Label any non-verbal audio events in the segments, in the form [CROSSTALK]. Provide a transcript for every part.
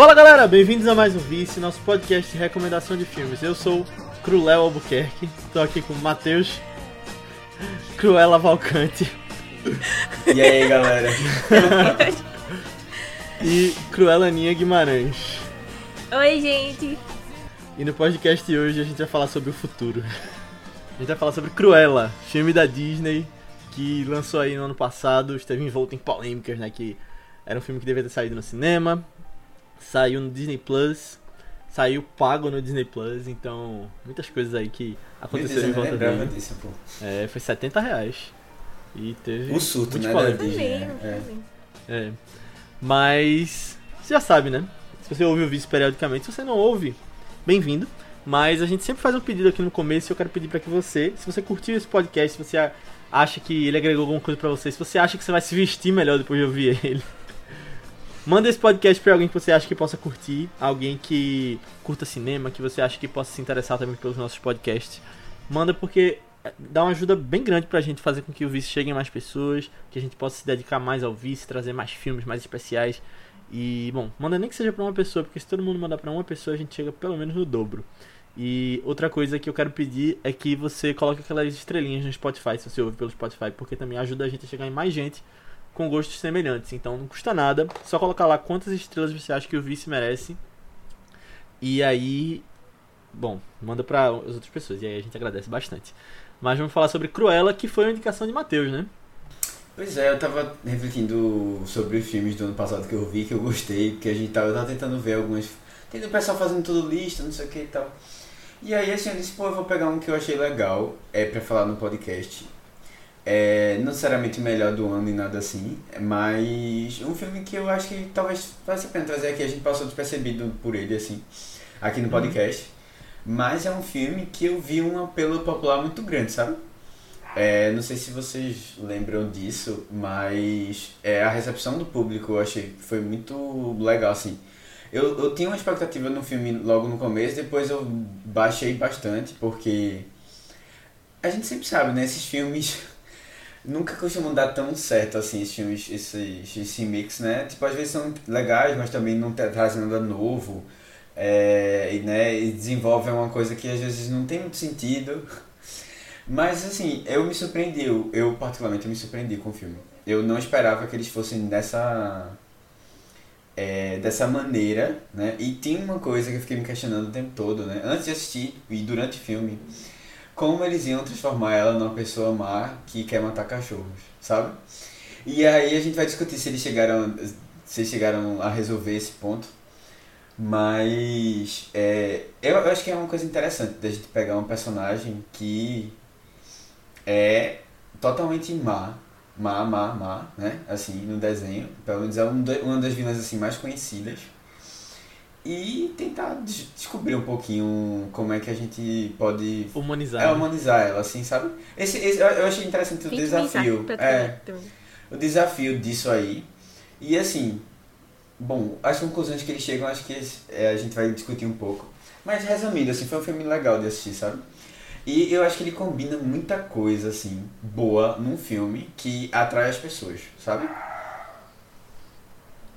Fala galera, bem-vindos a mais um Vice, nosso podcast de recomendação de filmes. Eu sou Cruel Albuquerque, tô aqui com o Matheus [LAUGHS] Cruela Valcante E aí galera? [LAUGHS] e Cruela Aninha Guimarães. Oi, gente. E no podcast de hoje a gente vai falar sobre o futuro. A gente vai falar sobre Cruella, filme da Disney que lançou aí no ano passado, esteve envolto em polêmicas, né? Que era um filme que devia ter saído no cinema, saiu no Disney Plus, saiu pago no Disney Plus, então muitas coisas aí que aconteceram em volta dele. Disso, pô. É, foi 70 reais. E teve. O surto, né, polêmicas. da Disney. Também, é. É. Mas você já sabe, né? Se você ouve o vídeo periodicamente, se você não ouve, bem-vindo. Mas a gente sempre faz um pedido aqui no começo e eu quero pedir para que você, se você curtiu esse podcast, se você acha que ele agregou alguma coisa pra você, se você acha que você vai se vestir melhor depois de ouvir ele, manda esse podcast pra alguém que você acha que possa curtir, alguém que curta cinema, que você acha que possa se interessar também pelos nossos podcasts. Manda porque dá uma ajuda bem grande pra gente fazer com que o Vice chegue a mais pessoas, que a gente possa se dedicar mais ao Vice, trazer mais filmes mais especiais. E, bom, manda nem que seja pra uma pessoa, porque se todo mundo mandar pra uma pessoa, a gente chega pelo menos no dobro. E outra coisa que eu quero pedir é que você coloque aquelas estrelinhas no Spotify, se você ouve pelo Spotify, porque também ajuda a gente a chegar em mais gente com gostos semelhantes. Então não custa nada, só colocar lá quantas estrelas você acha que o Vice merece. E aí, bom, manda pra as outras pessoas, e aí a gente agradece bastante. Mas vamos falar sobre Cruella, que foi uma indicação de Matheus, né? Pois é, eu tava refletindo sobre os filmes do ano passado que eu vi, que eu gostei, porque a gente tava, eu tava tentando ver algumas. Tem o pessoal fazendo tudo lista, não sei o que e tal. E aí assim, eu disse, pô, eu vou pegar um que eu achei legal, é pra falar no podcast. É, não necessariamente o melhor do ano e nada assim, mas um filme que eu acho que talvez valha a pena trazer aqui, a gente passou despercebido por ele, assim, aqui no Uhum. podcast. Mas é um filme que eu vi um apelo popular muito grande, sabe? É, não sei se vocês lembram disso, mas é, a recepção do público eu achei que foi muito legal, assim. Eu, eu tinha uma expectativa no filme logo no começo, depois eu baixei bastante, porque a gente sempre sabe, né? Esses filmes [LAUGHS] nunca costumam dar tão certo, assim, esses filmes, esses, esse mix, né? Tipo, às vezes são legais, mas também não tra- trazem nada novo. É, e, né, e desenvolvem uma coisa que às vezes não tem muito sentido. Mas assim, eu me surpreendi, eu, eu particularmente me surpreendi com o filme. Eu não esperava que eles fossem dessa é, dessa maneira, né? E tinha uma coisa que eu fiquei me questionando o tempo todo, né? Antes de assistir e durante o filme, como eles iam transformar ela numa pessoa má que quer matar cachorros, sabe? E aí a gente vai discutir se eles chegaram, se chegaram a resolver esse ponto. Mas é, eu, eu acho que é uma coisa interessante da gente pegar um personagem que é totalmente má, má, má, má, né? Assim, no desenho. Pelo menos é um uma das vilãs assim, mais conhecidas. E tentar des- descobrir um pouquinho como é que a gente pode Humanizar. é, né? humanizar ela, assim, sabe? Esse, esse, eu- achei interessante o desafio. É, o desafio disso aí. E assim, bom, as conclusões que eles chegam, acho que é, a gente vai discutir um pouco. Mas resumindo, assim, foi um filme legal de assistir, sabe? E eu acho que ele combina muita coisa, assim, boa num filme que atrai as pessoas, sabe?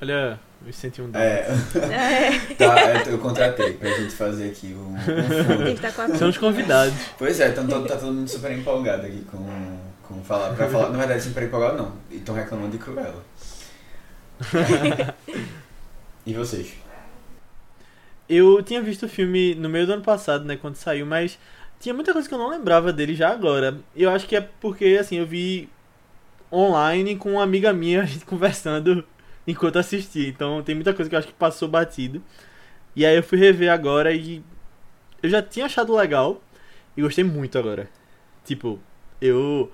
Olha, [LAUGHS] eu senti um dado. É, É, tá, eu- contratei pra gente fazer aqui um, um São os convidados. Pois é, então todo- tá todo mundo super empolgado aqui com, com falar, pra falar. Na verdade, super empolgado não. E estão reclamando de Cruella. [LAUGHS] e vocês? Eu tinha visto o filme no meio do ano passado, né, quando saiu, mas tinha muita coisa que eu não lembrava dele já agora. Eu acho que é porque, assim, eu vi online com uma amiga minha, a gente [LAUGHS] conversando enquanto assistia. Então tem muita coisa que eu acho que passou batido. E aí eu fui rever agora e eu já tinha achado legal e gostei muito agora. Tipo, eu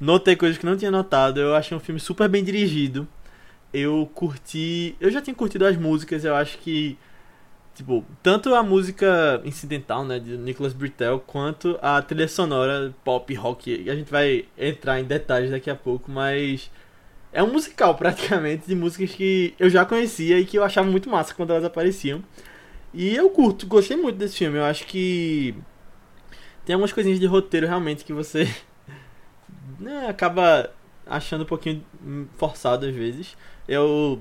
notei coisas que não tinha notado, eu achei um filme super bem dirigido. Eu curti, eu já tinha curtido as músicas, eu acho que Tipo, tanto a música incidental, né, de Nicholas Britell, quanto a trilha sonora pop rock. A gente vai entrar em detalhes daqui a pouco, mas é um musical [LAUGHS] praticamente de músicas que eu já conhecia e que eu achava muito massa quando elas apareciam. E eu curto, gostei muito desse filme. Eu acho que tem algumas coisinhas de roteiro realmente que você [LAUGHS] né, acaba achando um pouquinho forçado às vezes. Eu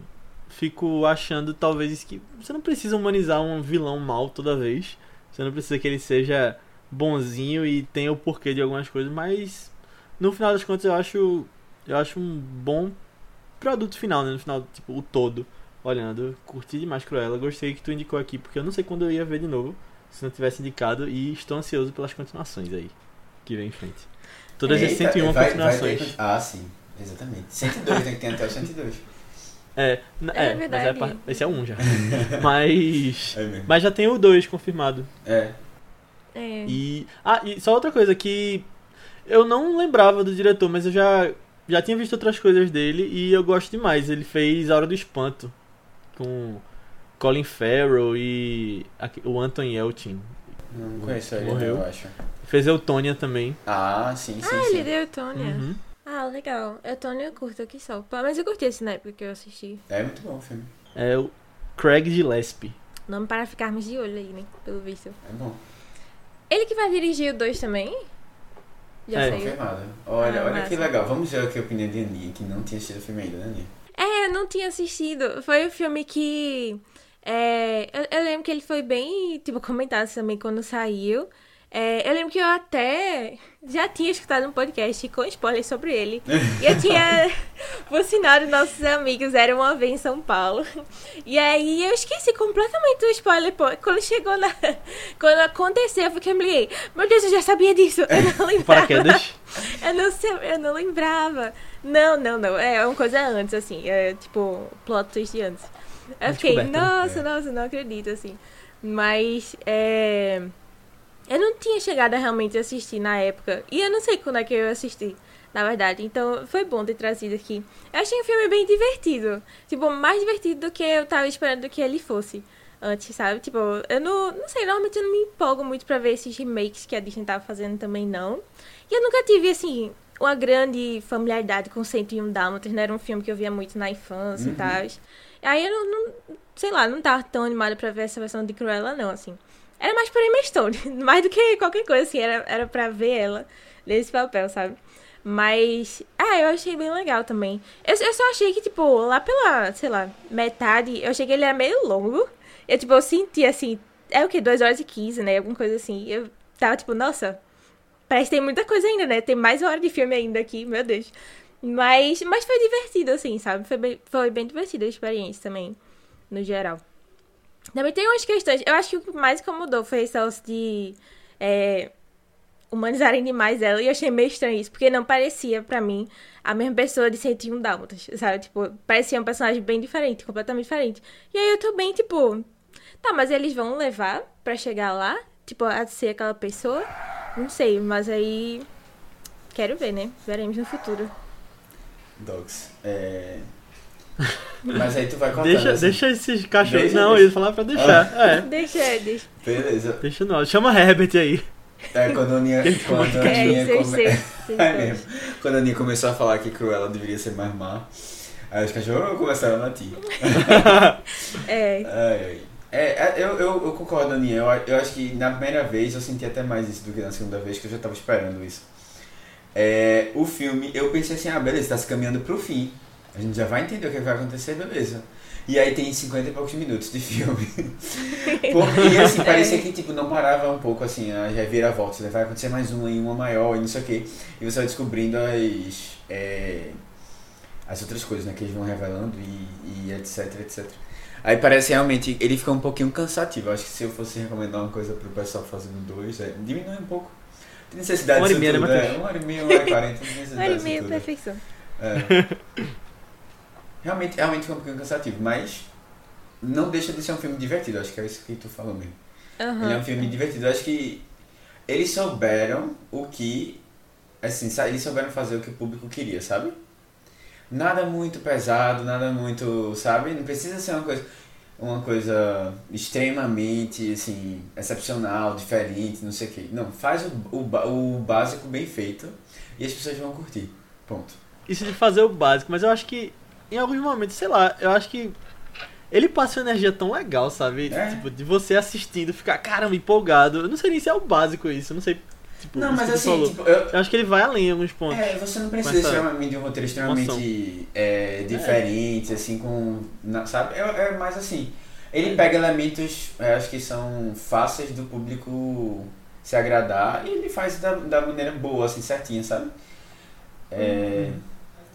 fico achando talvez que você não precisa humanizar um vilão mal toda vez. Você não precisa que ele seja bonzinho e tenha o porquê de algumas coisas, mas no final das contas eu acho eu acho um bom produto final, né? No final, tipo, o todo. Olhando, curti demais Cruella, gostei que tu indicou aqui, porque eu não sei quando eu ia ver de novo, se não tivesse indicado, e estou ansioso pelas continuações aí, que vem em frente. Todas as Eita, 101 vai- continuações. vai ter- ah, sim, exatamente. 102, tem que ter até o 102. É, É é, mas é verdade. par- esse é um já. [LAUGHS] mas. É. Mas já tem o 2 confirmado. É. É. E. Ah, e só outra coisa que. Eu não lembrava do diretor, mas eu já, já tinha visto outras coisas dele e eu gosto demais. Ele fez A Hora do Espanto com Colin Farrell e o Anton Yelchin. Não conheço ele, Morreu. eu acho. Fez Eutônia também. Ah, sim, sim, Ah, sim. ele deu Tônia. Uhum. Ah, legal. Eutônia eu curto aqui só. Mas eu curti esse na época que eu assisti. É muito bom o filme. É o Craig Gillespie. Nome para ficarmos de olho aí, né? Pelo visto. É bom. Ele que vai dirigir o 2 também? Já É. saiu. Confirmado. Olha, Ah, olha massa. que legal. Vamos ver aqui a opinião de Aninha, que não tinha assistido o filme ainda, né, Aninha? É, eu não tinha assistido. Foi o filme que. é, eu, eu lembro que ele foi bem, tipo, comentado também quando saiu. É, eu lembro que eu até já tinha escutado um podcast com spoilers sobre ele. [LAUGHS] E eu tinha, por sinal, dos nossos amigos, era uma vez em São Paulo. E aí eu esqueci completamente do spoiler. Quando chegou na. [LAUGHS] Quando aconteceu, eu fiquei me. Meu Deus, eu já sabia disso. Eu não [LAUGHS] lembrava. Paraquedas. Eu não sei, eu não lembrava. Não, não, não. É uma coisa antes, assim. É tipo, plot twist de antes. Eu fiquei, né? nossa, É. nossa, não acredito, assim. Mas, é. Eu não tinha chegado a realmente assistir na época. E eu não sei quando é que eu assisti, na verdade. Então, foi bom ter trazido aqui. Eu achei um filme bem divertido. Tipo, mais divertido do que eu tava esperando que ele fosse antes, sabe? Tipo, eu não, não sei, normalmente eu não me empolgo muito pra ver esses remakes que a Disney tava fazendo também, não. E eu nunca tive, assim, uma grande familiaridade com 101 Dálmatas, né? Era um filme que eu via muito na infância e Uhum. tal. Aí eu não, não- sei lá, não tava tão animada pra ver essa versão de Cruella, não, assim. Era mais por Emma Stone, mais do que qualquer coisa, assim, era, era pra ver ela nesse papel, sabe? Mas, ah, eu achei bem legal também. Eu, eu só achei que, tipo, lá pela, sei lá, metade, eu achei que ele era meio longo. Eu, tipo, eu senti, assim, é o quê? 2 horas e 15, né? Alguma coisa assim. Eu tava, tipo, nossa, parece que tem muita coisa ainda, né? Tem mais uma hora de filme ainda aqui, meu Deus. Mas, mas foi divertido, assim, sabe? Foi bem, foi bem divertida a experiência também, no geral. Também tem umas questões. Eu acho que o que mais incomodou foi esse lance de é, humanizarem demais ela. E eu achei meio estranho isso, porque não parecia, pra mim, a mesma pessoa de 101 Dálmatas, sabe? Tipo, parecia um personagem bem diferente, completamente diferente. E aí eu tô bem, tipo, tá, mas eles vão levar pra chegar lá? Tipo, a ser aquela pessoa? Não sei, mas aí. Quero ver, né? Veremos no futuro. Dogs. É... [LAUGHS] Mas aí tu vai cortando Deixa, assim. deixa esses cachorros. Deixa, não, deixa. eu ia falar pra deixar. É, Deixa, deixa. Beleza. deixa não. Chama Herbert aí. É, quando a Aninha, quando a Aninha come... [LAUGHS] É mesmo. Quando a Aninha começou a falar que Cruella deveria ser mais má, aí os cachorros começaram a latir. É. Ai, ai. É, é, eu, eu, eu concordo, Aninha. Eu, eu acho que na primeira vez eu senti até mais isso do que na segunda vez, que eu já tava esperando isso. É, o filme, eu pensei assim, ah, beleza, tá se caminhando pro fim. A gente já vai entender o que vai acontecer, beleza. E aí tem 50 e poucos minutos de filme. [LAUGHS] Porque, assim, parecia que tipo, não parava um pouco assim, a reviravolta. Vai acontecer mais uma e uma maior e não sei o que. E você vai descobrindo as. é, as outras coisas, né, que eles vão revelando e, e etc, etc. Aí parece realmente, ele fica um pouquinho cansativo. Acho que se eu fosse recomendar uma coisa pro pessoal fazendo dois, é, diminui um pouco. Tem necessidade Uma hora e meia, né, tudo, é? Uma hora e meia, uma hora e quarenta, Uma hora e meia, perfeição. É. [LAUGHS] Realmente, realmente fica um pouquinho cansativo, mas não deixa de ser um filme divertido. Acho que é isso que tu falou mesmo. Aham. Ele é um filme divertido. Acho que eles souberam o que. Assim, eles souberam fazer o que o público queria, sabe? Nada muito pesado, nada muito. Sabe? Não precisa ser uma coisa. Uma coisa extremamente, assim, excepcional, diferente, não sei o quê. Não, faz o, o, o básico bem feito e as pessoas vão curtir. Ponto. Isso de fazer o básico, mas eu acho que em alguns momentos, sei lá, eu acho que ele passa uma energia tão legal, sabe? É. Tipo, de você assistindo, ficar, caramba, empolgado. Eu não sei nem se é o básico isso, eu não sei. Tipo, Não, mas assim, tipo, eu, Eu acho que ele vai além em alguns pontos. É, você não precisa essa extremamente de um roteiro extremamente é, diferente, assim, com. sabe? É, é mais assim. Ele pega elementos, eu acho que são fáceis do público se agradar e ele faz da, da maneira boa, assim, certinha, sabe? É,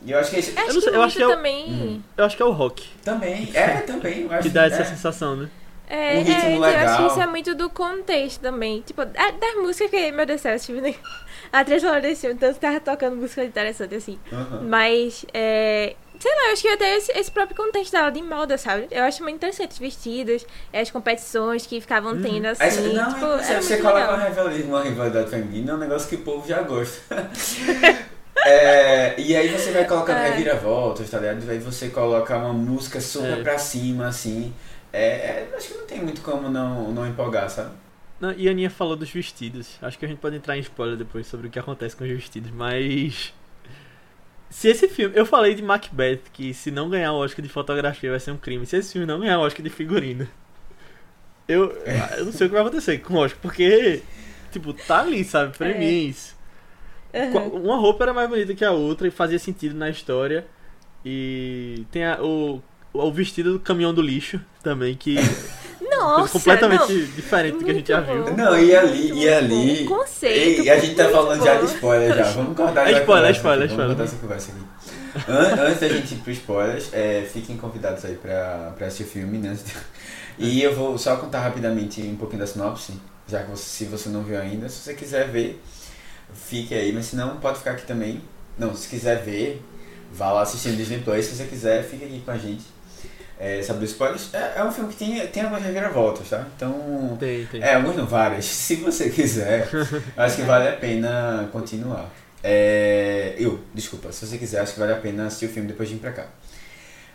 E eu acho que esse. Acho não sei, eu acho que é o- também. Eu acho que é o rock Também, é, também. Eu acho que dá essa é. sensação, né? É, Um ritmo é, eu acho que isso é muito do contexto também. Tipo, a- das músicas que, meu Deus do céu, tipo, nem- [LAUGHS] a trilha sonora desse filme, tanto tava tocando música interessante assim. Aham. Mas, é, sei lá, eu acho que até esse, esse próprio contexto dela de moda, sabe? Eu acho muito interessante os vestidos, as competições que ficavam tendo assim. Aí você- não, tipo, é, você, coloca legal. uma rivalidade, uma rivalidade feminina, é um negócio que o povo já gosta. [LAUGHS] É, e aí você vai colocando É. reviravoltas, tá ligado? Aí você coloca uma música super É. pra cima, assim. É, é, acho que não tem muito como não, não empolgar, sabe? Não, e a Aninha falou dos vestidos. Acho que a gente pode entrar em spoiler depois sobre o que acontece com os vestidos, mas. [LAUGHS] Se esse filme. Eu falei de Macbeth que se não ganhar o Oscar de fotografia vai ser um crime. Se esse filme não ganhar o Oscar de figurino. Eu, eu não sei o que vai acontecer com o Oscar, porque. Tipo, tá ali, sabe? Pra É. mim é isso. Qua- Uma roupa era mais bonita que a outra e fazia sentido na história. E tem a- o, o vestido do caminhão do lixo também, que [LAUGHS] Nossa, coisa completamente não. diferente do que a gente já viu. bom. Não, e ali, Muito e ali. bom. Conceito. Ei, a gente tá falando já bom. de spoiler já. [LAUGHS] Vamos cortar É já spoiler, é conversa spoiler, aqui, é Vamos spoiler. cortar essa conversa aqui. An- Antes da gente ir pro spoilers, é, fiquem convidados aí pra, pra assistir o filme, né? E eu vou só contar rapidamente um pouquinho da sinopse, já que você, se você não viu ainda. Se você quiser ver, fique aí, mas se não, pode ficar aqui também. Não, se quiser ver, vá lá assistir no Disney Plus. Se você quiser, fique aqui com a gente. É, os spoilers? É, é um filme que tem, tem algumas reviravoltas, tá? Então, Tem, tem. é, alguns não, várias. [LAUGHS] Se você quiser, [LAUGHS] acho que vale a pena continuar. É, eu, desculpa, se você quiser, acho que vale a pena assistir o filme depois de vir pra cá.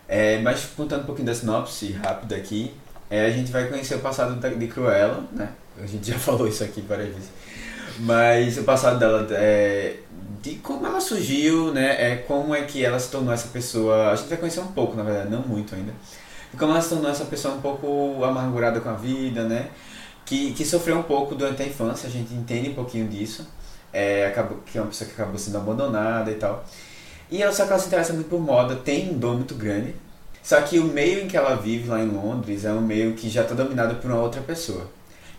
É, mas contando um pouquinho da sinopse rápida aqui, é, a gente vai conhecer o passado de Cruella, né? A gente já [LAUGHS] falou isso aqui várias vezes. Mas o passado dela é de como ela surgiu, né? É como é que ela se tornou essa pessoa. A gente vai conhecer um pouco, na verdade, não muito ainda. E como ela se tornou essa pessoa um pouco amargurada com a vida, né? Que, que sofreu um pouco durante a infância, a gente entende um pouquinho disso. É, acabou, que é uma pessoa que acabou sendo abandonada e tal. E ela só que ela se interessa muito por moda, tem um dom muito grande. Só que o meio em que ela vive lá em Londres é um meio que já está dominado por uma outra pessoa.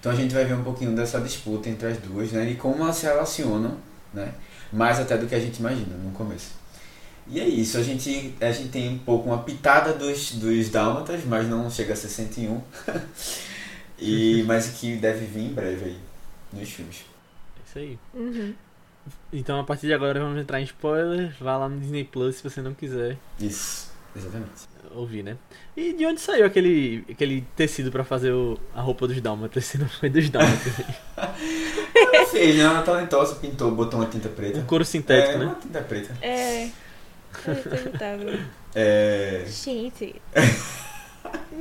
Então a gente vai ver um pouquinho dessa disputa entre as duas, né? E como elas se relacionam, né? Mais até do que a gente imagina no começo. E é isso, a gente, a gente tem um pouco uma pitada dos, dos dálmatas, mas não chega a ser 101. [LAUGHS] e, mas que deve vir em breve aí, nos filmes. É Isso aí. Uhum. Então a partir de agora vamos entrar em spoilers. Vá lá no Disney Plus se você não quiser Isso, exatamente. Ouvir, né? E de onde saiu aquele, aquele tecido pra fazer o- a roupa dos Dálmatas? [LAUGHS] Se não foi dos Dálmatas. Ela [LAUGHS] fez, né? Ela é talentosa, pintou, botou uma tinta preta. um couro sintético, é, né? uma tinta preta. É. É tentável. É... Gente. [LAUGHS]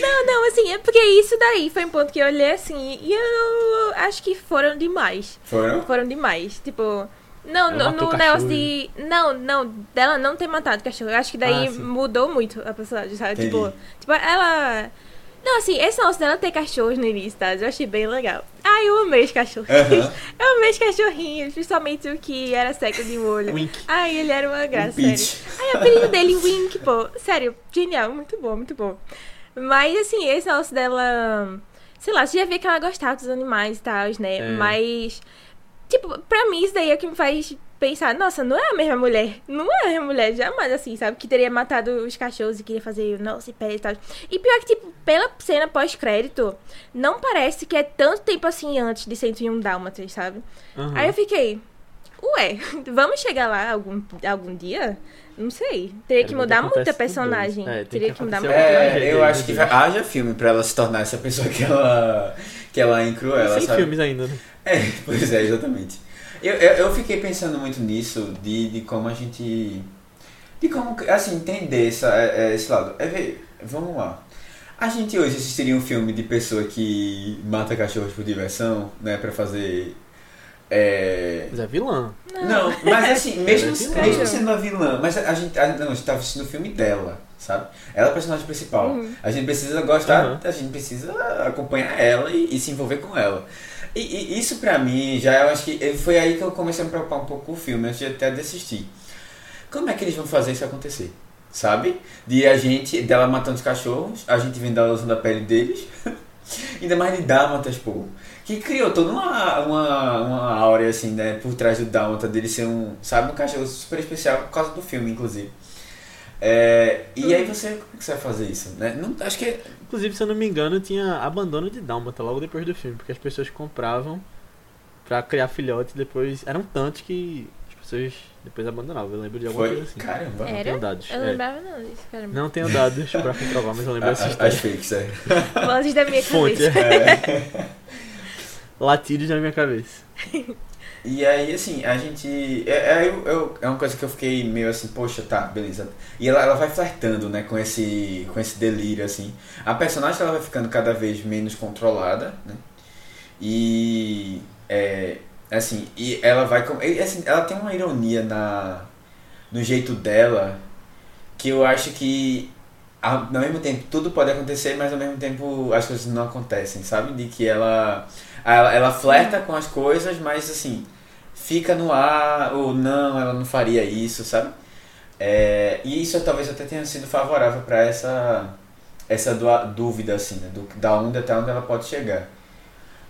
Não, não, assim, é porque isso daí foi um ponto que eu olhei assim e eu acho que foram demais. Foram? Foram demais. Tipo. Não, no, no negócio de. Não, não, dela não ter matado o cachorro. Eu acho que daí Ah, mudou muito a personagem, sabe? Entendi. Tipo, tipo, ela. Não, assim, esse negócio dela ter cachorros no início, tá? Eu achei bem legal. Ai, eu amei os cachorrinhos. Aham. [LAUGHS] Eu amei os cachorrinhos, principalmente o que era seco de molho. Wink. Ai, ele era uma Um graça, sério. pitch. Ai, o apelido dele, [LAUGHS] Wink, pô. Sério, genial, muito bom, muito bom. Mas, assim, esse negócio dela. Sei lá, você já vê que ela gostava dos animais e tal, né? É. Mas. Tipo, pra mim, isso daí é o que me faz pensar: nossa, não é a mesma mulher. Não é a mesma mulher, jamais, assim, sabe? Que teria matado os cachorros e queria fazer nossa e pé e tal. E pior que, tipo, pela cena pós-crédito, não parece que é tanto tempo assim antes de 101 Dálmatas, sabe? Aham. Aí eu fiquei, ué, [LAUGHS] vamos chegar lá algum, algum dia? Não sei. Teria que mudar muita com personagem. É, Teria que que mudar alguma É, eu acho que vai- haja filme pra ela se tornar essa pessoa que ela, que ela é em Cruella, Sem sabe? filmes ainda, né? É, [LAUGHS] pois é, exatamente. Eu, eu, eu fiquei pensando muito nisso, de, de como a gente. De como, assim, entender essa, é, é, esse lado. É ver, vamos lá. A gente hoje assistiria um filme de pessoa que mata cachorros por diversão, né, pra fazer. É... Mas é vilã. Não, mas assim, [LAUGHS] mesmo, é vilã. mesmo sendo a vilã, mas a gente, a, não, a gente tá assistindo o filme dela, sabe? Ela é a personagem principal. Uhum. A gente precisa gostar, Uhum. a gente precisa acompanhar ela e, e se envolver com ela. E, e isso pra mim, já eu acho que foi aí que eu comecei a me preocupar um pouco com o filme, antes de até desistir. Como é que eles vão fazer isso acontecer? Sabe? De a gente, dela matando os cachorros, a gente vendo ela usando a pele deles, [LAUGHS] ainda mais de Dálmatas, pô. Que criou toda uma, uma, uma áurea, assim, né, por trás do Dálmata, dele ser um, sabe, um cachorro super especial por causa do filme, inclusive. É, e aí você, como é que você vai fazer isso? Né? Não, acho que Inclusive, se eu não me engano, tinha abandono de Dálmata logo depois do filme, porque as pessoas compravam pra criar filhote e depois. Eram tantos que as pessoas depois abandonavam. Eu lembro de alguma foi, coisa assim. caramba. Não Era? tenho dados. Eu é. lembrava não disso, caramba. Não tenho dados pra comprovar, mas eu lembro [LAUGHS] dessa história. As fakes, é. Vozes da minha Fonte. cabeça. É. [LAUGHS] Latidos na minha cabeça. [LAUGHS] E aí, assim, a gente. É, é, é uma coisa que eu fiquei meio assim, poxa, tá, beleza. E ela, ela vai flertando, né, com esse, com esse delírio, assim. A personagem ela vai ficando cada vez menos controlada, né? E. É, assim, e ela vai. e, assim, ela tem uma ironia na, no jeito dela que eu acho que. Ao mesmo tempo, tudo pode acontecer, mas ao mesmo tempo as coisas não acontecem, sabe? De que ela. Ela, ela flerta com as coisas, mas assim, fica no ar, ou não, ela não faria isso, sabe? É, e isso talvez até tenha sido favorável para essa, essa dúvida, assim, né? Do, da onde até onde ela pode chegar.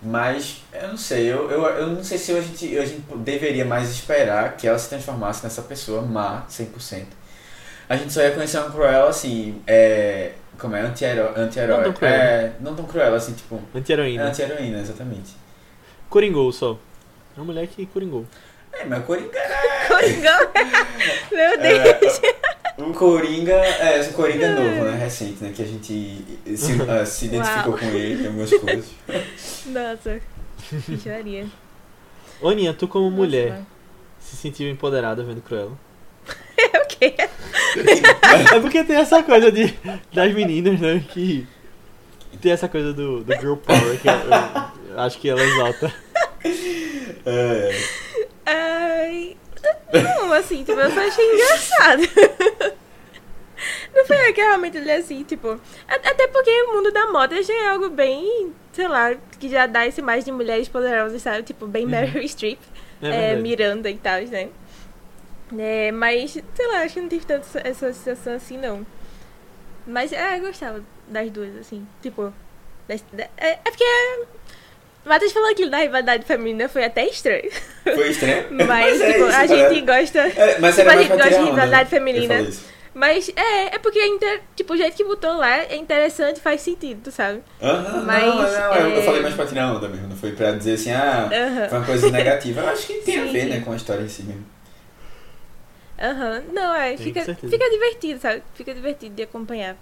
Mas, eu não sei, eu, eu, eu não sei se a gente, a gente deveria mais esperar que ela se transformasse nessa pessoa má, 100%. A gente só ia conhecer uma Cruella, assim, é, como é, anti-herói, anti-herói. Não tão cruel. É, não tão cruel, assim, tipo, Anti-heroína. anti-heroína, exatamente. Coringou só. É uma mulher que coringou. É, mas o Coringa [LAUGHS] Coringão. Meu Deus. É, o Coringa, é, o Coringa novo, né? Recente, né? Que a gente se, [LAUGHS] ah, se identificou Uau. com ele em algumas coisas. [LAUGHS] Nossa. Que joaria. Ô, Aninha, tu como mulher, Nossa, se sentiu empoderada vendo Cruella? É o quê? [LAUGHS] É porque tem essa coisa de, das meninas, né? Que tem essa coisa do, do girl power que eu, eu acho que ela exalta. É, Ai. Não, assim, tipo, eu só achei engraçado. Não foi que realmente ele é assim, tipo. Até porque o mundo da moda já é algo bem, sei lá, que já dá essa imagem de mulheres poderosas, sabe? Tipo, bem Meryl Streep, É é. Miranda e tal, né? É, mas, sei lá, acho que não tive tanto essa- sensação assim, não. Mas é, eu gostava das duas, assim, tipo. das- da- é, é porque. O Matheus falou aquilo da rivalidade feminina foi até estranho. foi estranho. [LAUGHS] Mas, é tipo, isso, a cara. gente gosta. É, mas tipo, a gente gosta de onda, rivalidade né? feminina. Eu. Mas é, é porque, é inter- tipo, o jeito que botou lá é interessante faz sentido, tu sabe? Aham, Mas, não, não, eu, eu é- falei mais pra tirar onda mesmo, não foi pra dizer assim, ah, foi uma coisa negativa. Eu acho que tem a [LAUGHS] Sim. ver, né, com a história em si mesmo. Aham. Não, é, fica, fica divertido, sabe? Fica divertido de acompanhar.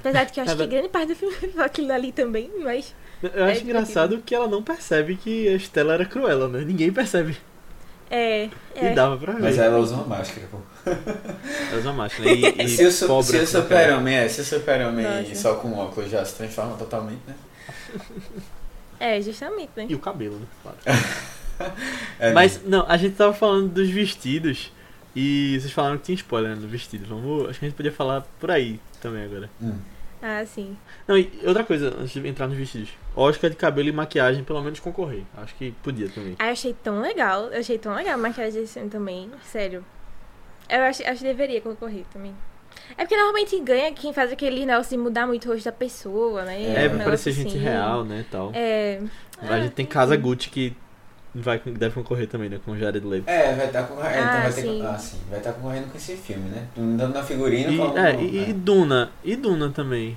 Apesar de que eu acho É que grande parte do filme [LAUGHS] foi aquilo ali também, mas. Eu acho É engraçado que ela não percebe que a Estela era Cruella, né? Ninguém percebe. É. E é. dava pra ver. Mas ela usa uma máscara, pô. Ela usa máscara, né? [LAUGHS] E, e se o, super-homem é, se o super-homem Nossa. só com óculos já se transforma totalmente, né? É, justamente, né? E o cabelo, né? Claro. [LAUGHS] É, Mas, não, a gente tava falando dos vestidos e vocês falaram que tinha spoiler né, no vestido. Vamos, acho que a gente podia falar por aí também agora. hum. Ah, sim. Não, e outra coisa, antes de entrar nos vestidos. Oscar de cabelo e maquiagem, pelo menos concorrer. Acho que podia também. Ah, eu achei tão legal. Eu achei tão legal a maquiagem desse filme também. Sério. Eu acho, acho que deveria concorrer também. É porque normalmente ganha quem faz aquele negócio de mudar muito o rosto da pessoa, né? É, É, pra Um parecer negócio gente assim. real, né, tal. É. A gente tem Ah, Casa enfim. Gucci que vai, deve concorrer também, né, com o Jared Leto. É, vai estar concorrendo. Ah, então vai ter, sim. ah, sim. Vai estar concorrendo com esse filme, né? Andando na figurina E, falando. é, e, e Duna. E Duna também.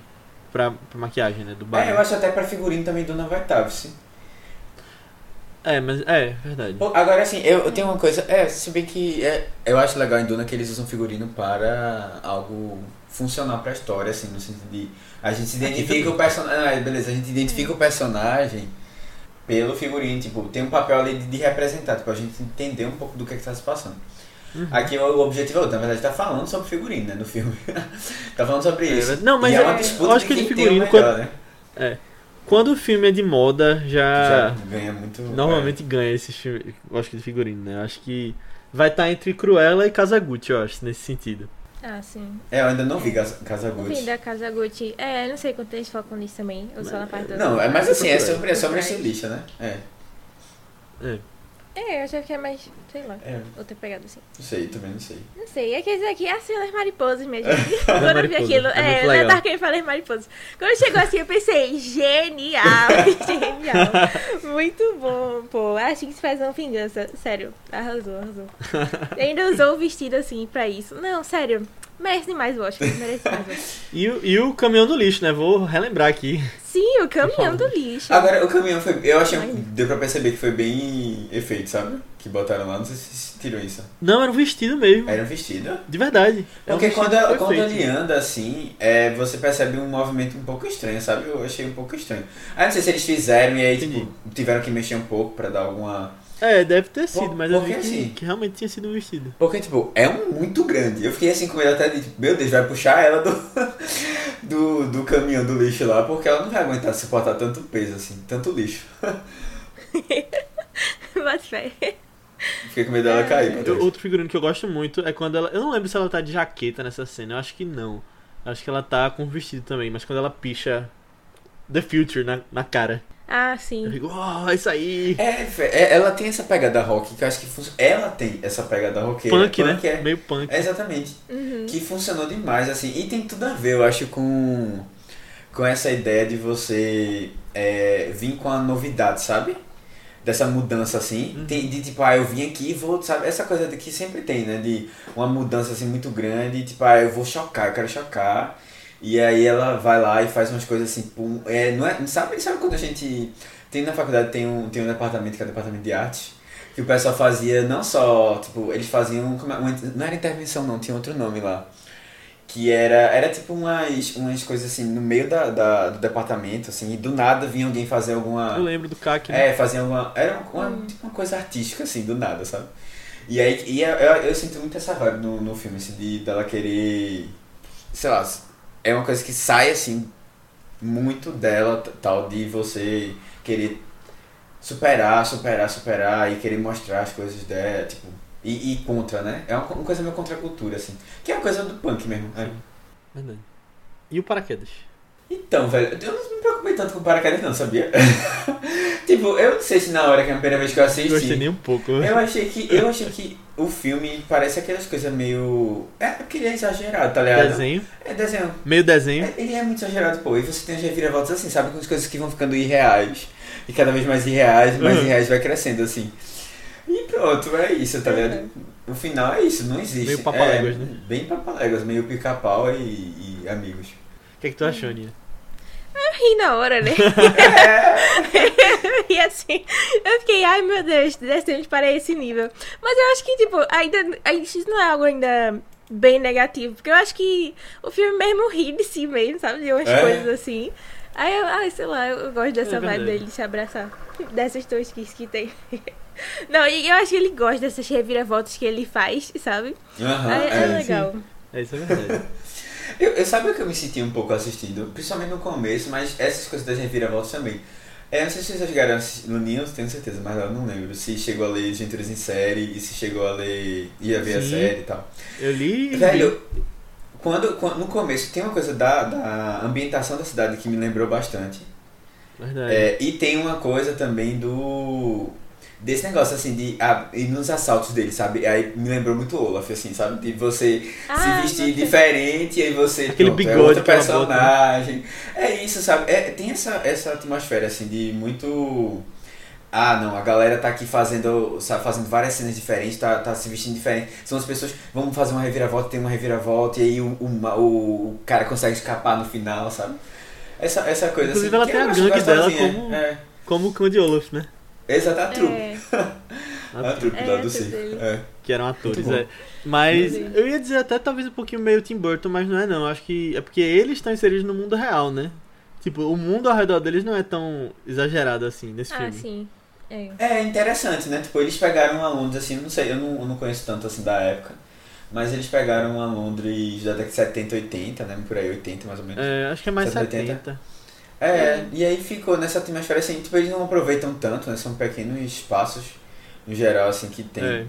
Pra, pra maquiagem, né, do É, Batman. eu acho até pra figurino também Duna vai estar, sim. É, mas é, verdade. Pô, Agora, assim, eu, eu tenho uma coisa. É, se bem que é, eu acho legal em Duna que eles usam figurino para algo funcionar pra história, assim, no sentido de. A gente se identifica o personagem. Ah, beleza, a gente identifica o personagem pelo figurino, tipo, tem um papel ali de, de representar, tipo, a gente entender um pouco do que, é que tá se passando. Uhum. Aqui o, objetivo é outro, na verdade tá falando sobre figurino, né, no filme. [LAUGHS] tá falando sobre É, isso. não, mas e é uma é- disputa eu acho que de figurino, melhor, né? Quando o filme é de moda, já, Já ganha muito. normalmente ganha esse filme, eu acho que de figurino, né? Eu acho que vai estar entre Cruella e Kazaguchi, eu acho, nesse sentido. Ah, sim. É, eu ainda não vi Casa O fim Kazaguchi. da Casa Gucci. É, não sei quanto eles focam nisso também. Ou só na parte do. Não, é mais assim, é sobre, é sobre a Por trás. estilista, né? É. É. É, eu achei que é mais, sei lá, É, outra pegada assim. não sei, também não sei. Não sei, é que esse aqui é assim, as mariposas mesmo. [LAUGHS] Quando eu vi aquilo, é é, querendo falar as mariposas. Quando chegou assim, eu pensei, genial, [LAUGHS] genial. Muito bom, pô. Acho que se faz uma vingança. Sério, arrasou, arrasou. [LAUGHS] E ainda usou o vestido assim pra isso. Não, sério, merece demais o Oscar, merece mais o Oscar. E, o- e o caminhão do lixo, né? Vou relembrar aqui. Sim, o caminhão do lixo. Agora, o caminhão foi. Eu achei. Ai. Deu pra perceber que foi bem efeito, sabe? Que botaram lá, não sei se vocês sentiram isso. Não, era um vestido mesmo. Era um vestido. De verdade. É um Porque vestido quando, quando feito. ele anda assim, é, você percebe um movimento um pouco estranho, sabe? Eu achei um pouco estranho. Ah, não sei se eles fizeram e aí, tipo, tiveram que mexer um pouco pra dar alguma. É, deve ter sido, Por- mas eu vi que, assim- que realmente tinha sido um vestido. Porque, tipo, é um muito grande. Eu fiquei assim com medo até de, tipo, meu Deus, vai puxar ela do, [LAUGHS] do, do caminhão do lixo lá, porque ela não vai aguentar suportar tanto peso assim, tanto lixo. [LAUGHS] Fé. Fiquei com medo dela cair trás. outro figurino que eu gosto muito é quando ela. Eu não lembro se ela tá de jaqueta nessa cena, eu acho que não. Acho que ela tá com vestido também, mas quando ela picha The Future na, na cara. Ah, Eu sim. fico, oh, isso aí. É, é, ela tem essa pegada rock que eu acho que funciona. Ela tem essa pegada roqueira. punk, né? é. Meio punk. É, exatamente. Uhum. Que funcionou demais, assim. E tem tudo a ver, eu acho, com, com essa ideia de você é, vir com a novidade, sabe? Dessa mudança, assim. Uhum. Tem, de tipo, ah, eu vim aqui e vou, sabe? Essa coisa de que sempre tem, né? De uma mudança, assim, muito grande. Tipo, ah, eu vou chocar, eu quero chocar. E aí ela vai lá e faz umas coisas assim, pum. É, não é, sabe, sabe quando a gente... Tem na faculdade, tem um, tem um departamento que é o departamento de artes. Que o pessoal fazia não só, tipo, eles faziam. como uma- não era intervenção não, tinha outro nome lá. Que era, era tipo umas, umas coisas assim, no meio da, da- do departamento, assim, e do nada vinha alguém fazer alguma. Eu lembro do CAC, né? É, fazia alguma. Era uma, uma- tipo uma coisa artística, assim, do nada, sabe? E aí e eu, eu, eu sinto muito essa vibe no, no filme, assim, de dela querer. Sei lá, é uma coisa que sai assim muito dela, tal, de você querer superar, superar, superar e querer mostrar as coisas dela, tipo, e, e contra, né? É uma, uma coisa meio contra a cultura, assim. Que é uma coisa do punk mesmo. é. Verdade. E o paraquedas? Então, velho, eu não me preocupei tanto com o paraquedas não, sabia? [LAUGHS] tipo, eu não sei se na hora que é a primeira vez que eu Não gostei assisti. nem um pouco. Eu achei que. Eu achei que o filme parece aquelas coisas meio. É porque ele é exagerado, tá ligado? Desenho. É desenho. Meio desenho. É, Ele é muito exagerado, pô. E você tem as reviravoltas assim, sabe? Com as coisas que vão ficando irreais. E cada vez mais irreais, mais Uhum. irreais vai crescendo, assim. E pronto, é isso, tá ligado? O final é isso, não existe. Meio papaléguas, é, né? Bem papaléguas, meio pica-pau e, e amigos. O que, é que tu achou, Aninha? Eu ri na hora, né? [LAUGHS] e assim, eu fiquei, ai meu Deus, descemos para esse nível. Mas eu acho que, tipo, ainda, isso não é algo ainda bem negativo. Porque eu acho que o filme mesmo ri de si mesmo, sabe? De umas É. coisas assim. Aí eu, ai, sei lá, eu, gosto dessa É vibe dele de se abraçar. Dessas tosquices que tem. [LAUGHS] Não, e eu acho que ele gosta dessas reviravoltas que ele faz, sabe? É, é. legal. É isso é verdade. [LAUGHS] Eu, eu sabe o que eu me senti um pouco assistindo, principalmente no começo, mas essas coisas das reviravoltas também. É, não sei se vocês chegaram a no Ninho, eu tenho certeza, mas eu não lembro se chegou a ler Genturas em Série e se chegou a ler, ia ver a Sim. série e tal. Eu li. Velho, quando, quando, no começo tem uma coisa da, da ambientação da cidade que me lembrou bastante. Verdade. É, e tem uma coisa também do. Desse negócio assim de. Ah, e nos assaltos dele, sabe? Aí me lembrou muito Olaf, assim, sabe? De você Ah, se vestir diferente e aí você. Aquele pronto, é bigode outro que ela bota, né? personagem. É isso, sabe? É, tem essa, essa atmosfera assim de muito. Ah, não, a galera tá aqui fazendo, sabe, fazendo várias cenas diferentes, tá, tá se vestindo diferente. São as pessoas, vamos fazer uma reviravolta, tem uma reviravolta, e aí o, o, o, o cara consegue escapar no final, sabe? Essa, essa coisa Inclusive, assim. ela que tem a gangue dela como- É, Como o cão de Olaf, né? Exato, [LAUGHS] a trupe. É, A trupe É, lá a do circo. É. Que eram atores, é. Mas Sim. eu ia dizer até talvez um pouquinho meio Tim Burton, mas não é não. Acho que é porque eles estão inseridos no mundo real, né? Tipo, o mundo ao redor deles não é tão exagerado assim nesse ah, filme. sim. É. É interessante, né? Tipo, eles pegaram uma Londres, assim, não sei, eu não, eu não conheço tanto assim da época. Mas eles pegaram uma Londres da década de 70, 80, né? Por aí, 80 mais ou menos. É, acho que é mais 70. 70. É, É. e aí ficou nessa atmosfera assim, tipo, eles não aproveitam tanto, né? São pequenos espaços, no geral, assim, que tem. É.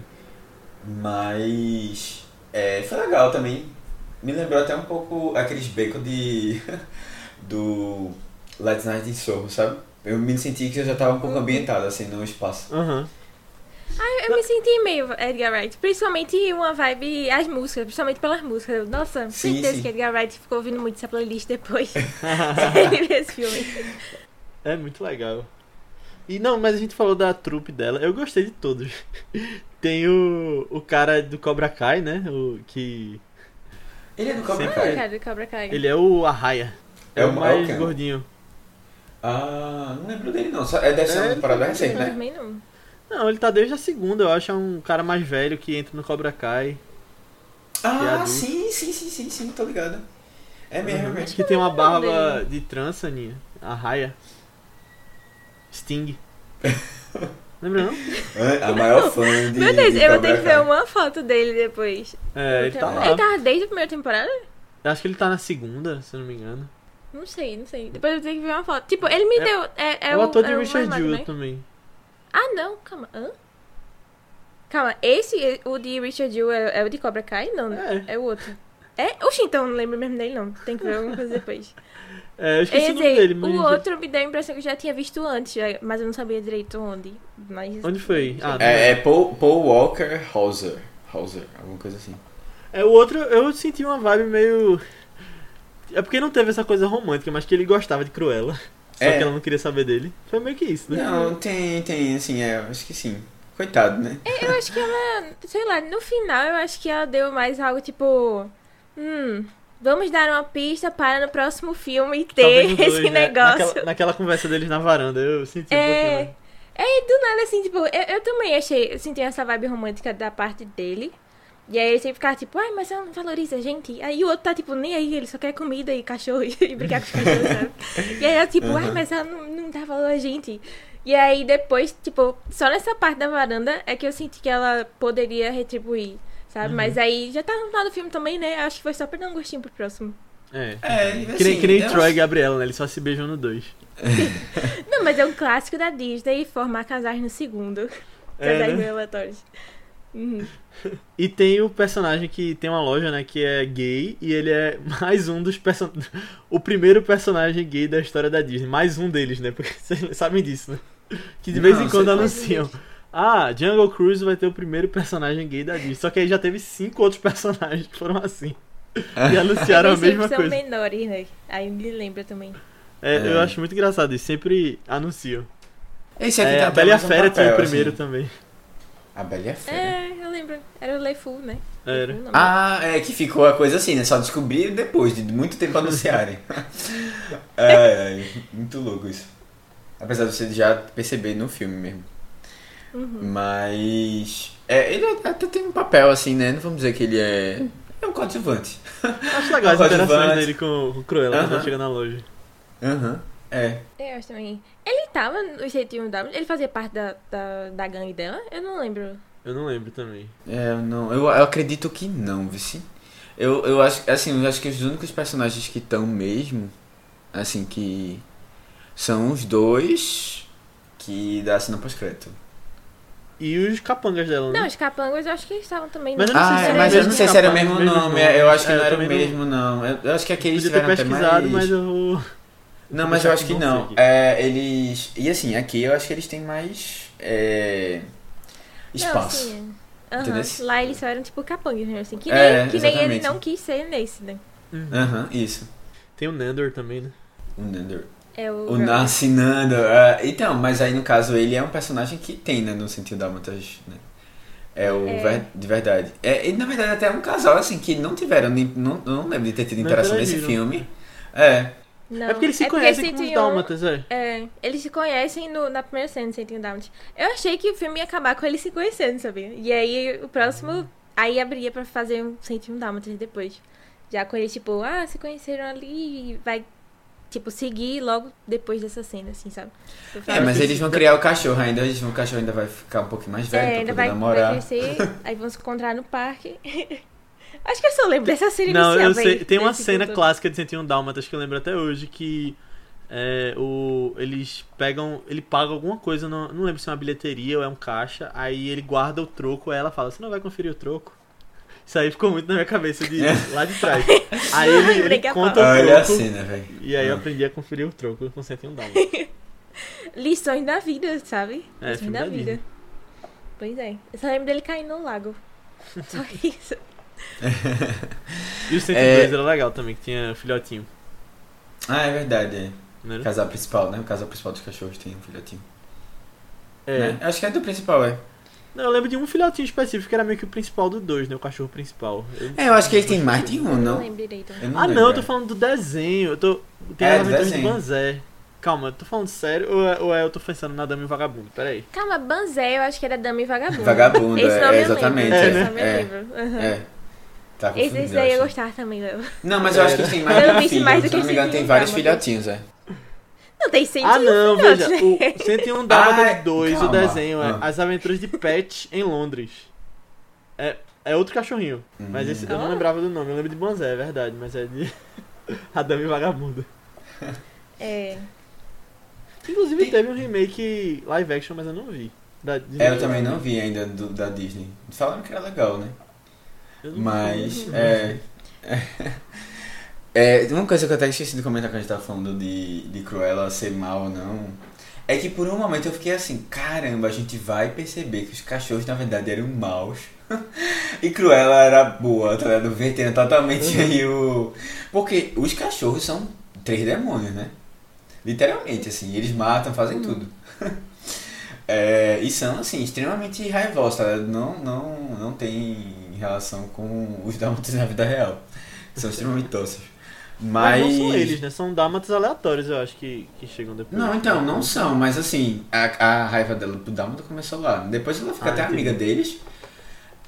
Mas é, foi legal também. Me lembrou até um pouco aqueles bacon de. [LAUGHS] do. Let's Night in Soho, sabe? Eu me senti que eu já tava um pouco Uhum. ambientado, assim, no espaço. Aham. Ah, eu me senti meio Edgar Wright. Principalmente uma vibe, as músicas, principalmente pelas músicas. Eu, Nossa, Sim, certeza sim. que Edgar Wright ficou ouvindo muito essa playlist depois de ver esse filme. É muito legal. E não, mas a gente falou da trupe dela. Eu gostei de todos. [LAUGHS] Tem o, o cara do Cobra Kai, né? O que Ele é do Cobra Sempre Ah, Kai? cara do Cobra Kai. ele é o Arraia. É, É o mais é o gordinho. Ah, não lembro dele não. Só, é, ser É, tá- recente, Eu né? também não. Não, ele tá desde a segunda, eu acho, é um cara mais velho que entra no Cobra Kai. É Ah, adulto. sim, sim, sim, sim, sim, tô ligado. É mesmo, é Uhum. mesmo. Que tem uma barba de trança, Aninha. Arraia. Sting. [LAUGHS] Lembra não? A maior fã de. Meu Deus, de eu vou ter que ver uma foto dele depois. É, ele tá lá. Ele tava desde a primeira temporada? Eu acho que ele tá na segunda, se eu não me engano. Não sei, não sei. Depois eu vou ter que ver uma foto. Tipo, ele me É- deu. É, é É, o ator de é Richard Jewell né? também. Ah, não, calma. Hã? Calma, esse, o de Richard Jewell é, é o de Cobra Kai? Não, né? É. É o outro. É? Oxi, então não lembro mesmo dele, não. Tem que ver alguma coisa depois. [LAUGHS] É, eu esqueci o nome dele, mas. o outro me deu a impressão que eu já tinha visto antes, mas eu não sabia direito onde. Mas... Onde foi? Ah, É, é Paul, Paul Walker Hauser. Hauser, alguma coisa assim. É, o outro, eu senti uma vibe meio. É porque não teve essa coisa romântica, mas que ele gostava de Cruella. Só É. que ela não queria saber dele. Foi meio que isso, né? Não, tem, tem, assim, é, acho que sim. Coitado, né? Eu acho que ela, sei lá, no final eu acho que ela deu mais algo tipo. Hum, vamos dar uma pista para no próximo filme Talvez ter dois, esse né? negócio. Naquela, naquela conversa deles na varanda, eu senti um É. pouquinho. É, do nada, assim, tipo, eu, eu também achei, eu senti essa vibe romântica da parte dele. E aí ele sempre ficava tipo, ai, mas você não valoriza a gente. Aí o outro tá tipo, nem aí, ele só quer comida e cachorro e [LAUGHS] brigar com os cachorros, sabe? E aí ela tipo, ai, Uhum. mas ela não, não dá valor a gente. E aí depois, tipo, só nessa parte da varanda é que eu senti que ela poderia retribuir, sabe? Uhum. Mas aí já tá no final do filme também, né? Acho que foi só pra dar um gostinho pro próximo. É. É, Que nem, assim, que nem eu Troy e Gabriela, né? Eles só se beijam no 2. [LAUGHS] Não, mas é um clássico da Disney formar casais no segundo. É, Casais né? relatórios. Uhum. E tem o personagem que tem uma loja, né? Que é gay. E ele é mais um dos personagens. [LAUGHS] O primeiro personagem gay da história da Disney. Mais um deles, né? Porque [LAUGHS] vocês sabem disso, né? Que de vez Não, em quando anunciam. Ah, Jungle Cruise vai ter o primeiro personagem gay da Disney. Só que aí já teve cinco outros [LAUGHS] personagens que foram assim. E anunciaram a Eles mesma sempre coisa. são menores, né? Aí me lembra também. É, É. Eu acho muito engraçado isso. Sempre anunciam. Esse aqui É, tá a até Bela e a mais um Fera tinha o papel, primeiro assim. também. A Bela e a Fera? É, eu lembro. Era o Leifu, né? Era. Leifu. Ah, é que ficou a coisa assim, né? Só descobri depois de muito tempo anunciarem. [LAUGHS] é, é, muito louco isso. Apesar de você já perceber no filme mesmo. Uhum. Mas. É, ele até tem um papel assim, né? Não vamos dizer que ele é. É um coadjuvante. Acho legal as Coadjuvante. interações dele com, com o Cruella quando Aham. ela chega na loja. Aham. É. Eu acho também. Ele tava no jeitinho W? Ele fazia parte da, da, da gangue dela? Eu não lembro. Eu não lembro também. É, eu não. Eu, eu acredito que não, Vici. Eu, eu acho. Assim, eu acho que os únicos personagens que estão mesmo. Assim, que. São os dois. Que dá cena pós-crédito. E os capangas dela, né? Não, os capangos eu acho que eles estavam também. Mas não. eu não sei Ah, se é, era mas eu mesmo não sei se era o mesmo mesmo nome. nome. Eu acho que É, não era o mesmo, não. Eu, eu acho que aqueles tiveram até mais... mas eu. Não, mas eu acho que Não. É, eles. E assim, aqui eu acho que eles têm mais. É, espaço. Não, sim. é. Entendeu? Lá eles só eram tipo capangas mesmo, assim. Que nem, É, que nem ele não quis ser nesse, né? Aham, isso. Tem o Nandor também, né? O Nandor. É o. O. Nasce Nandor. é, então, mas aí no caso ele é um personagem que tem, né? No sentido Dálmatas, né? É o É. ver- de verdade. É, e na verdade até é um casal assim que não tiveram, nem, não, não lembro de ter tido interação nesse filme. É. Não. É porque eles se conhecem com os Dálmatas, é. É, eles se conhecem no- na primeira cena de Sentinho Dálmatas. Eu achei que o filme ia acabar com eles se conhecendo, sabia? E aí o próximo, aí abria pra fazer um Sentinho Dálmatas depois. Já com eles, tipo, ah, se conheceram ali e vai, tipo, seguir logo depois dessa cena, assim, sabe? É, mas assim. eles vão criar o cachorro ainda, eles vão, o cachorro ainda vai ficar um pouquinho mais velho É, pra poder vai, vai namorar. crescer, [LAUGHS] aí vão se encontrar no parque. [LAUGHS] Acho que eu só lembro dessa cena Não, inicial, eu sei. Tem uma desse cena todo. clássica de 101 Dálmatas que eu lembro até hoje que é, o, eles pegam. Ele paga alguma coisa, no, não lembro se é uma bilheteria ou é um caixa, aí ele guarda o troco, aí ela fala: Você não vai conferir o troco? Isso aí ficou muito na minha cabeça de lá de trás. [LAUGHS] Aí ele, ele conta o Olha a troco. cena, velho. E aí eu Ah. aprendi a conferir o troco com 101 dólares. [LAUGHS] Lições da vida, sabe? É, Lições da da vida. Disney. Pois é. Eu só lembro dele caindo no lago. [LAUGHS] Só isso. [LAUGHS] E o 102 É. era legal também, que tinha filhotinho. Ah, é verdade. É. Não era? casal principal, né? O casal principal dos cachorros tem um filhotinho. É. Né? Acho que é do principal, é. Não, eu lembro de um filhotinho específico que era meio que o principal do dois, né? O cachorro principal. Eu- É, eu acho que ele tem mais de um, Eu não? lembro direito. Ah, lembro, não, eu tô é. falando do desenho. Eu tô. Tem É, as do aventuras de desenho. Banzé. Calma, eu tô falando sério ou é, ou é eu tô pensando na Dama e o Vagabundo? Pera aí. Calma, Banzé, eu acho que era Dama e Vagabundo. Vagabundo, Esse é, nome eu exatamente, lembro. é, Esse né? nome eu É. lembro. Aham. É. Tá Esse, esse daí eu acho. gostava também, Léo. Não, mas eu acho que têm mais [LAUGHS] Eu de um filho. mais do Se não que me engano, tem 101 vários filhotinhos, é. Não, tem 100 Ah, não, filhotes, veja. né? O 101 Dálmatas Ai, 2, o calma. desenho é Ah. As Aventuras de Pet em Londres. É, é outro cachorrinho. Mas esse eu não Ah. lembrava do nome. Eu lembro de Banzé, é verdade. Mas é de. [LAUGHS] A Dama e o Vagabundo. É. Inclusive teve um remake live action, mas eu não vi. Da Disney. É, eu também não vi ainda do- da Disney. Falaram que era legal, né? Mas, vi. [LAUGHS] é... é... Uma coisa que eu até esqueci de comentar quando a gente tava falando de, de Cruella ser mal ou não... É que por um momento eu fiquei assim, caramba, a gente vai perceber que os cachorros na verdade eram maus. [LAUGHS] e Cruella era boa, tá ligado? Vertendo totalmente aí o... Porque os cachorros são três demônios, né? Literalmente, assim, eles matam, fazem tudo. [LAUGHS] É, e são, assim, extremamente raivosos, tá? ligado? Não, não, não tem relação com os dálmatas na vida real. São extremamente dóceis. Mas Mas... não são eles, né? São dálmatas aleatórios, eu acho, que, que chegam depois. Não, então, não são, mas assim, a, a raiva dela pro Dálmata começou lá. Depois ela fica Ah, até entendi. amiga deles.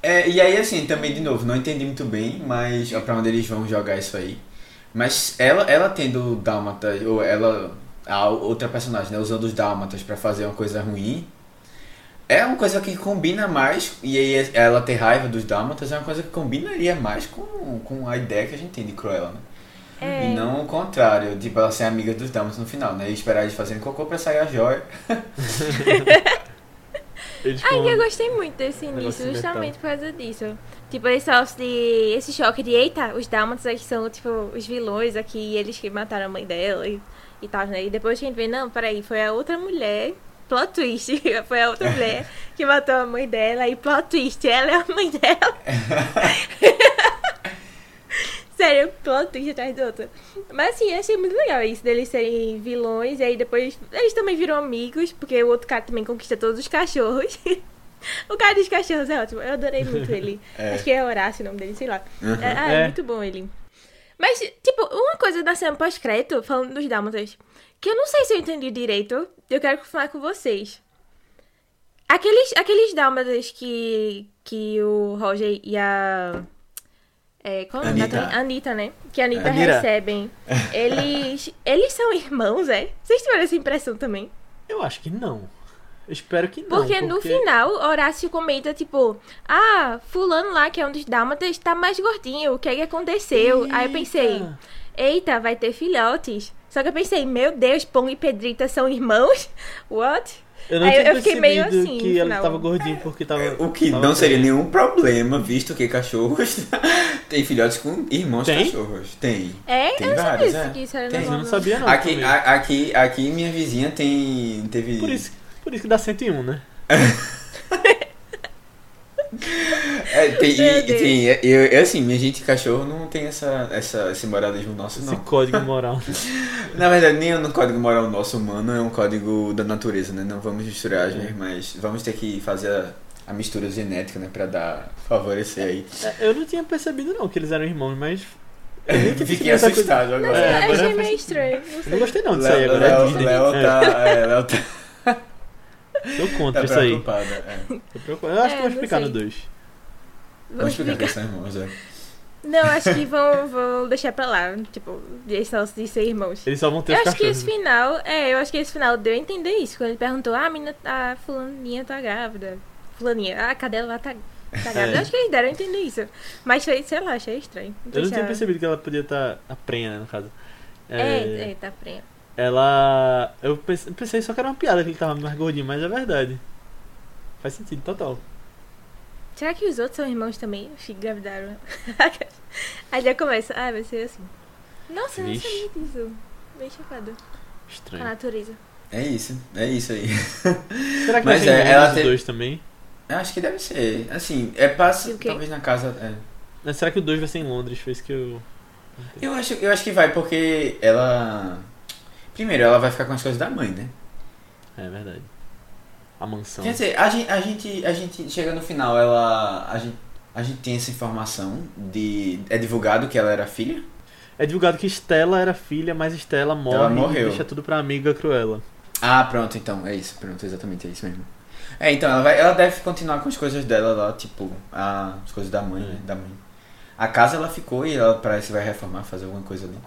É, e aí, assim, também, de novo, não entendi muito bem, mas ó, pra onde eles vão jogar isso aí. Mas ela, ela tendo Dálmata, ou ela, a outra personagem, né, usando os Dálmatas pra fazer uma coisa ruim, é uma coisa que combina mais, e aí ela ter raiva dos Dálmatas é uma coisa que combinaria mais com, com a ideia que a gente tem de Cruella, né? É. E não o contrário, tipo, ela ser amiga dos Dálmatas no final, né? E esperar eles fazerem cocô pra sair a joia. [LAUGHS] Ai, eu gostei muito desse início, de justamente por causa disso. Tipo, esse, de, esse choque de, eita, os Dálmatas aqui são, tipo, os vilões aqui, e eles que mataram a mãe dela e, e tal, né? E depois a gente vê, não, peraí, foi a outra mulher, plot twist, [LAUGHS] foi a outra mulher que matou a mãe dela, e plot twist, ela é a mãe dela. [LAUGHS] Sério, plot twist atrás do outro. Mas assim, eu achei muito legal isso deles serem vilões, e aí depois eles também viram amigos, porque o outro cara também conquista todos os cachorros. [LAUGHS] o cara dos cachorros é ótimo, eu adorei muito ele. É. Acho que é Horácio o nome dele, sei lá. Uhum. É, ah, é É. muito bom ele. Mas, tipo, uma coisa da cena pós-crédito, falando dos Dálmatas, que eu não sei se eu entendi direito, eu quero falar com vocês. Aqueles, aqueles Dálmatas que, que o Roger e a. É, qual é nome Anitta. Anitta, né? Que a Anitta Anira. recebem. [LAUGHS] Eles. Eles são irmãos, é? Vocês tiveram essa impressão também? Eu acho que não. Eu espero que não. Porque, no final, Horácio comenta, tipo, ah, fulano lá, que é um dos dálmatas, tá mais gordinho, o que é que aconteceu? Aí eu pensei, Eita. eita, vai ter filhotes. Só que eu pensei, meu Deus, Pão e Pedrita são irmãos? [LAUGHS] What? Eu não Aí tinha eu fiquei meio percebido assim, que ela tava gordinho porque tava. O que tava não seria bem. nenhum problema, visto que cachorros [LAUGHS] têm filhotes com irmãos Tem? cachorros. Tem. É? Tem eu não vários, sabia é. que isso era Tem. Eu não sabia não. Aqui, a- aqui, aqui minha vizinha tem. Teve. Por isso, por isso que dá 101, né? [LAUGHS] É, tem, e, tem é, eu, é assim, minha gente cachorro não tem essa, essa, esse moralismo nosso, Esse não. código moral. [LAUGHS] Na verdade, nem no código moral nosso humano é um código da natureza, né? Não vamos misturar as mas vamos ter que fazer a, a mistura genética, né? Pra dar, favorecer aí. É, Eu não tinha percebido não que eles eram irmãos, mas. [LAUGHS] Eu Fiquei coisa. assustado Não agora. sei, É, agora achei eu meio estranho. Não Eu não gostei não disso aí, Léo, agora é Léo, Disney. Léo É, tá, é, Léo tá, Tô contra tá isso aí. preocupada. É. Tô preocupado. Eu acho É, que vou não explicar no sei. 2. Vamos explicar que explicar. são irmãos, é. Não, acho que vão, vão deixar pra lá. Tipo, esse negócio de ser irmãos. Eles só vão ter Eu acho que esse final, é, eu acho que esse final deu a entender isso. Quando ele perguntou, ah, a menina, a fulaninha tá grávida. Fulaninha, a cadela lá tá, tá grávida. É. Eu acho que eles deram a entender isso. Mas foi, sei lá, achei estranho. Eu não tinha percebido que ela podia estar a prenha, né, no caso. É, é, tá prenha. Ela. Eu pense- pensei só que era uma piada que ele tava mais gordinho, mas é verdade. Faz sentido, total. Será que os outros são irmãos também? Os que engravidaram. [LAUGHS] Aí já começa. Ah, vai ser assim. Nossa, eu não Vixe. sabia disso. Bem chocada. Com a Estranho. natureza. É isso, é isso aí. [LAUGHS] Será que Mas é, ela tem- dois também? Eu acho que deve ser. Assim, é passa. Talvez na casa. é. Mas será que o 2 vai ser em Londres? Foi isso que eu. Eu acho, eu acho que vai, porque ela. Primeiro, ela vai ficar com as coisas da mãe, né? É verdade. A mansão. Quer dizer, a gente, a gente, a gente chega no final, ela. A gente, a gente tem essa informação de. É divulgado que ela era filha? É divulgado que Stella era filha, mas Stella morre Ela morreu. e deixa tudo pra amiga Cruella. Ah, pronto, então, é isso, pronto, exatamente, é isso mesmo. É, então, ela, vai, ela deve continuar com as coisas dela lá, tipo, a- as coisas da mãe, É. né? Da mãe. A casa ela ficou e ela parece que vai reformar, fazer alguma coisa ali.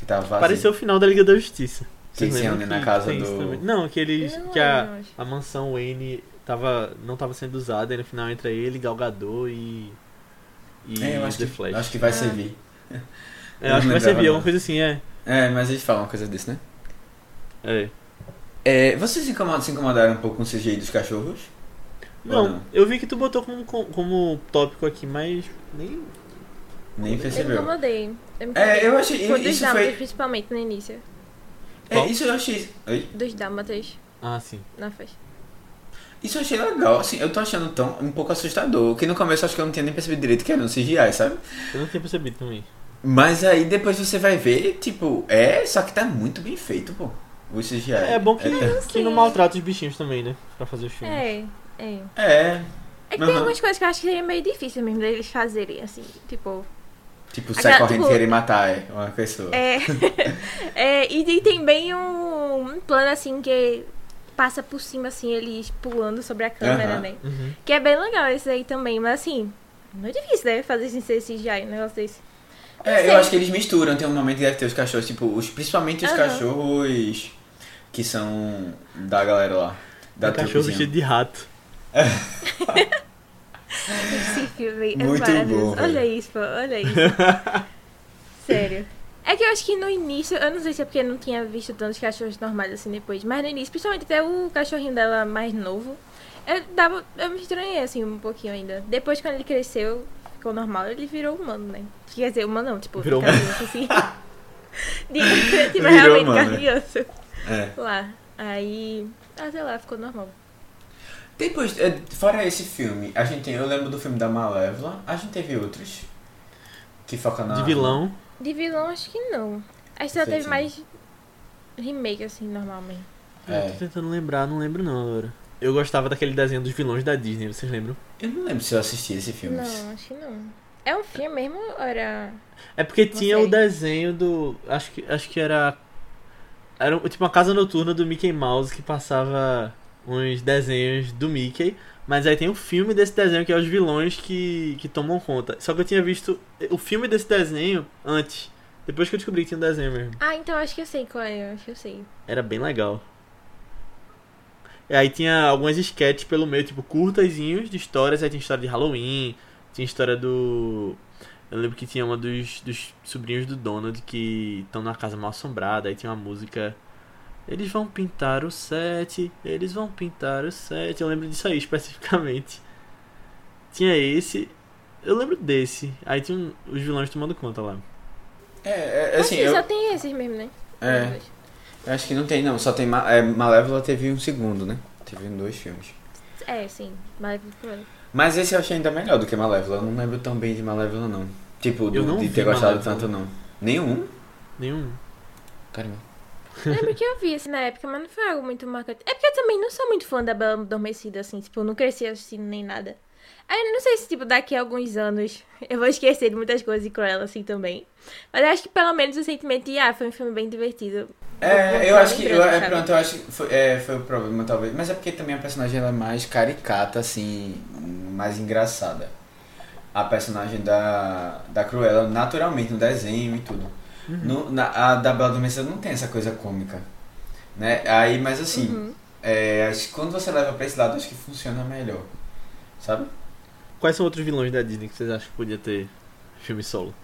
Que tava vazia. Pareceu o final da Liga da Justiça. Vocês lembram reúne na casa do-? Não, que eles. Eu que a, a mansão Wayne tava, não tava sendo usada e no final entra ele, Gal Gadot e. E É, eu acho The que, Flash. acho que vai Ah. servir. É, eu acho que vai servir, alguma coisa assim, é. É, mas eles falam uma coisa disso, né? É. É, vocês se incomodaram, se incomodaram um pouco com o CGI dos cachorros? Não, não? eu vi que tu botou como, como tópico aqui, mas nem. Nem Eu percebeu. incomodei. Eu me É, incomodei. eu achei. Foi dos Isso dálmatas, foi. principalmente no início. É, isso eu achei. Oi? Dos dálmatas Ah, sim. na festa. Isso eu achei legal, assim, eu tô achando tão um pouco assustador, que no começo eu acho que eu não tinha nem percebido direito que era um CGI, sabe? Eu não tinha percebido também. Mas aí depois você vai ver, tipo, é, só que tá muito bem feito, pô. O CGI. É bom que, É, que não maltrata os bichinhos também, né? Pra fazer os filmes. É, é. é, É que tem Aham. algumas coisas que eu acho que seria meio difícil mesmo deles fazerem, assim, tipo. Tipo, sai Aquela, correndo e tipo, querer matar é, uma pessoa. É. [LAUGHS] é e tem- tem bem um, um plano assim que passa por cima, assim, eles pulando sobre a câmera, né? Uhum. Que é bem legal esse aí também, mas assim, muito difícil, né? Fazer sem ser CGI, um negócio desse. É, sei. eu acho que eles misturam, tem um momento que deve ter os cachorros, tipo, os, principalmente os cachorros que são da galera lá. Da cachorro vestido de rato. [LAUGHS] Esse filme é Muito maravilhoso. bom. Olha isso, pô, olha isso. [LAUGHS] Sério. É que eu acho que no início, eu não sei se é porque eu não tinha visto tantos cachorros normais assim depois, mas no início, principalmente até o cachorrinho dela mais novo, eu, dava, eu me estranhei assim um pouquinho ainda. Depois, quando ele cresceu, ficou normal, ele virou humano, né? Quer dizer, humano não, tipo, Virou criança assim. [LAUGHS] De, [LAUGHS] tipo, Virou realmente humano, né? criança É. lá. Aí, ah, sei lá, ficou normal. Depois, é, fora esse filme, a gente tem, eu lembro do filme da Malévola, a gente teve outros que foca na... De vilão. De vilão, acho que não. Acho que só teve sim. mais remake, assim, normalmente. É. Eu tô tentando lembrar, não lembro não agora. Eu gostava daquele desenho dos vilões da Disney, vocês lembram? Eu não lembro se eu assisti esse filme. Não, acho que não. É um filme mesmo ou era. É porque Não tinha o desenho do. Acho que, acho que era. Era tipo uma casa noturna do Mickey Mouse que passava uns desenhos do Mickey. Mas aí tem o filme desse desenho que é os vilões que, que tomam conta. Só que eu tinha visto o filme desse desenho antes. Depois que eu descobri que tinha um desenho mesmo. Ah, então acho que eu sei qual é, acho que eu sei. Era bem legal. E aí tinha algumas sketches pelo meio, tipo, curtazinhos de histórias. Aí tinha história de Halloween, tinha história do. Eu lembro que tinha uma dos, dos sobrinhos do Donald que estão na casa mal assombrada. Aí tinha uma música. Eles vão pintar o set, eles vão pintar o set. Eu lembro disso aí [LAUGHS] especificamente. Tinha esse. Eu lembro desse. Aí tinha um- os vilões tomando conta lá. É, é, Acho assim, que eu, só tem esses mesmo, né? é, eu acho que não tem não, só tem, Ma- é, Malévola teve um segundo, né? Teve dois filmes. É, sim. Mas Mas esse eu achei ainda melhor do que Malévola, eu não lembro tão bem de Malévola não. Tipo, do- Eu não de ter gostado Malévola. tanto não. Nenhum? Nenhum. Caramba. Lembro que eu vi assim na época, mas não foi algo muito marcante. É porque eu também não sou muito fã da Bela Adormecida, assim, tipo, eu não cresci assistindo nem nada. Aí não sei se, tipo, daqui a alguns anos [LAUGHS] eu vou esquecer de muitas coisas de Cruella, assim, também. Mas eu acho que pelo menos o sentimento de, ah, foi um filme bem divertido. É, eu acho que. Eu, é, pronto, eu acho que foi, é, foi o problema, talvez. Mas é porque também a personagem ela é mais caricata, assim, mais engraçada. A personagem da, da Cruella, naturalmente, no desenho e tudo. No, na, a da Bela Adormecida não tem essa coisa cômica. Né? Aí, mas assim, Uhum. é, acho que quando você leva pra esse lado, acho que funciona melhor. Sabe? Quais são outros vilões da Disney que vocês acham que podia ter filme solo?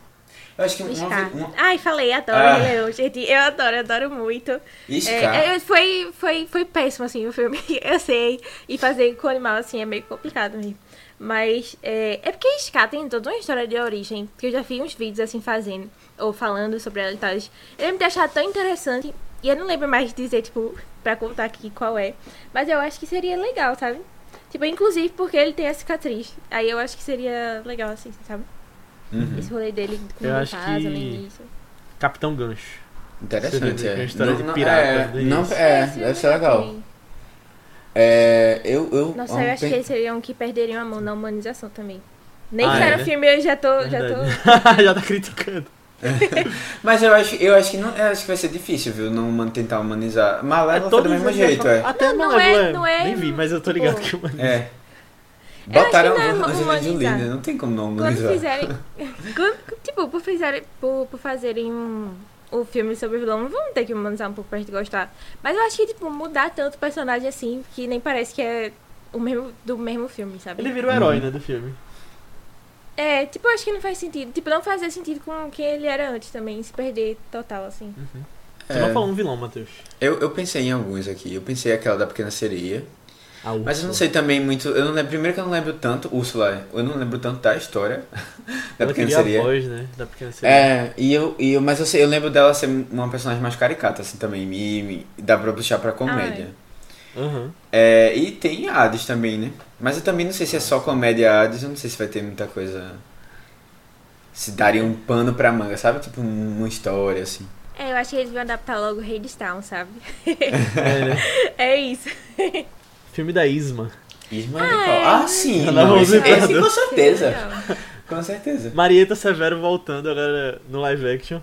Eu acho que Scar. uma, Ai, falei, adoro Ah. Leão, gente. Eu adoro, eu adoro muito. Scar. É, é, foi, foi, foi péssimo, assim, o filme. [LAUGHS] Eu sei. E fazer com animal, assim, é meio complicado mesmo. Mas é, é porque Ska tem toda uma história de origem, que eu já vi uns vídeos assim fazendo, ou falando sobre ela e tal. Eu lembro de achar tão interessante, e eu não lembro mais de dizer, tipo, pra contar aqui qual é. Mas eu acho que seria legal, sabe? Tipo, inclusive porque ele tem a cicatriz. Aí eu acho que seria legal, assim, sabe? Uhum. Esse rolê dele com Eu o acho que- no início. Capitão Gancho. Interessante, Seria é. uma história de Não- pirata é, do não, é, deve ser legal. também. É, eu, eu, Nossa, eu acho pen- que eles seriam que perderiam a mão na humanização também. Nem Ah, fizeram é, o né? filme, eu já tô. Já tô... [LAUGHS] Já tá criticando. [LAUGHS] Mas eu acho, eu acho que não, eu acho que vai ser difícil, viu? Não man- tentar humanizar. Malévola foi do mesmo jeito, é. Até Não, não é- não é, Nem vi, mas eu tô ligado tipo, que humaniza. É. Que Botaram é Angelina Jolie, humanizar. né? Não tem como não Quando humanizar. fizerem. [LAUGHS] quando- tipo, por, fizerem, por, por fazerem um, um filme sobre o vilão, vão ter que humanizar um pouco pra gente gostar. Mas eu acho que, tipo, mudar tanto o personagem assim, que nem parece que é o mesmo, do mesmo filme, sabe? Ele vira o herói, né, do filme. É, tipo, eu acho que não faz sentido. Tipo, não fazia sentido com quem ele era antes também, se perder total, assim. Você É. não falou um vilão, Matheus. Eu, eu pensei em alguns aqui. Eu pensei aquela da Pequena Sereia. Mas eu não sei também muito. Eu não lembro, primeiro que eu não lembro tanto. Úrsula, eu não lembro tanto da história [LAUGHS] da Ela Pequena Sereia. a voz, né, da Pequena Sereia. É, e eu, e eu, mas eu, sei, eu lembro dela ser uma personagem mais caricata, assim, também. Me, me dá pra puxar pra comédia. Aham. É, e tem Hades também, né? Mas eu também não sei se é só comédia Hades, eu não sei se vai ter muita coisa. Se daria um pano pra manga, sabe? Tipo um- uma história, assim. É, eu acho que eles vão adaptar logo Hadestown, sabe? [LAUGHS] É, né? É isso. Filme da Isma. Isma Ah, de qual? é. Ah, sim! Não, esse, esse com certeza. Com certeza. Marieta Severo voltando agora no live action.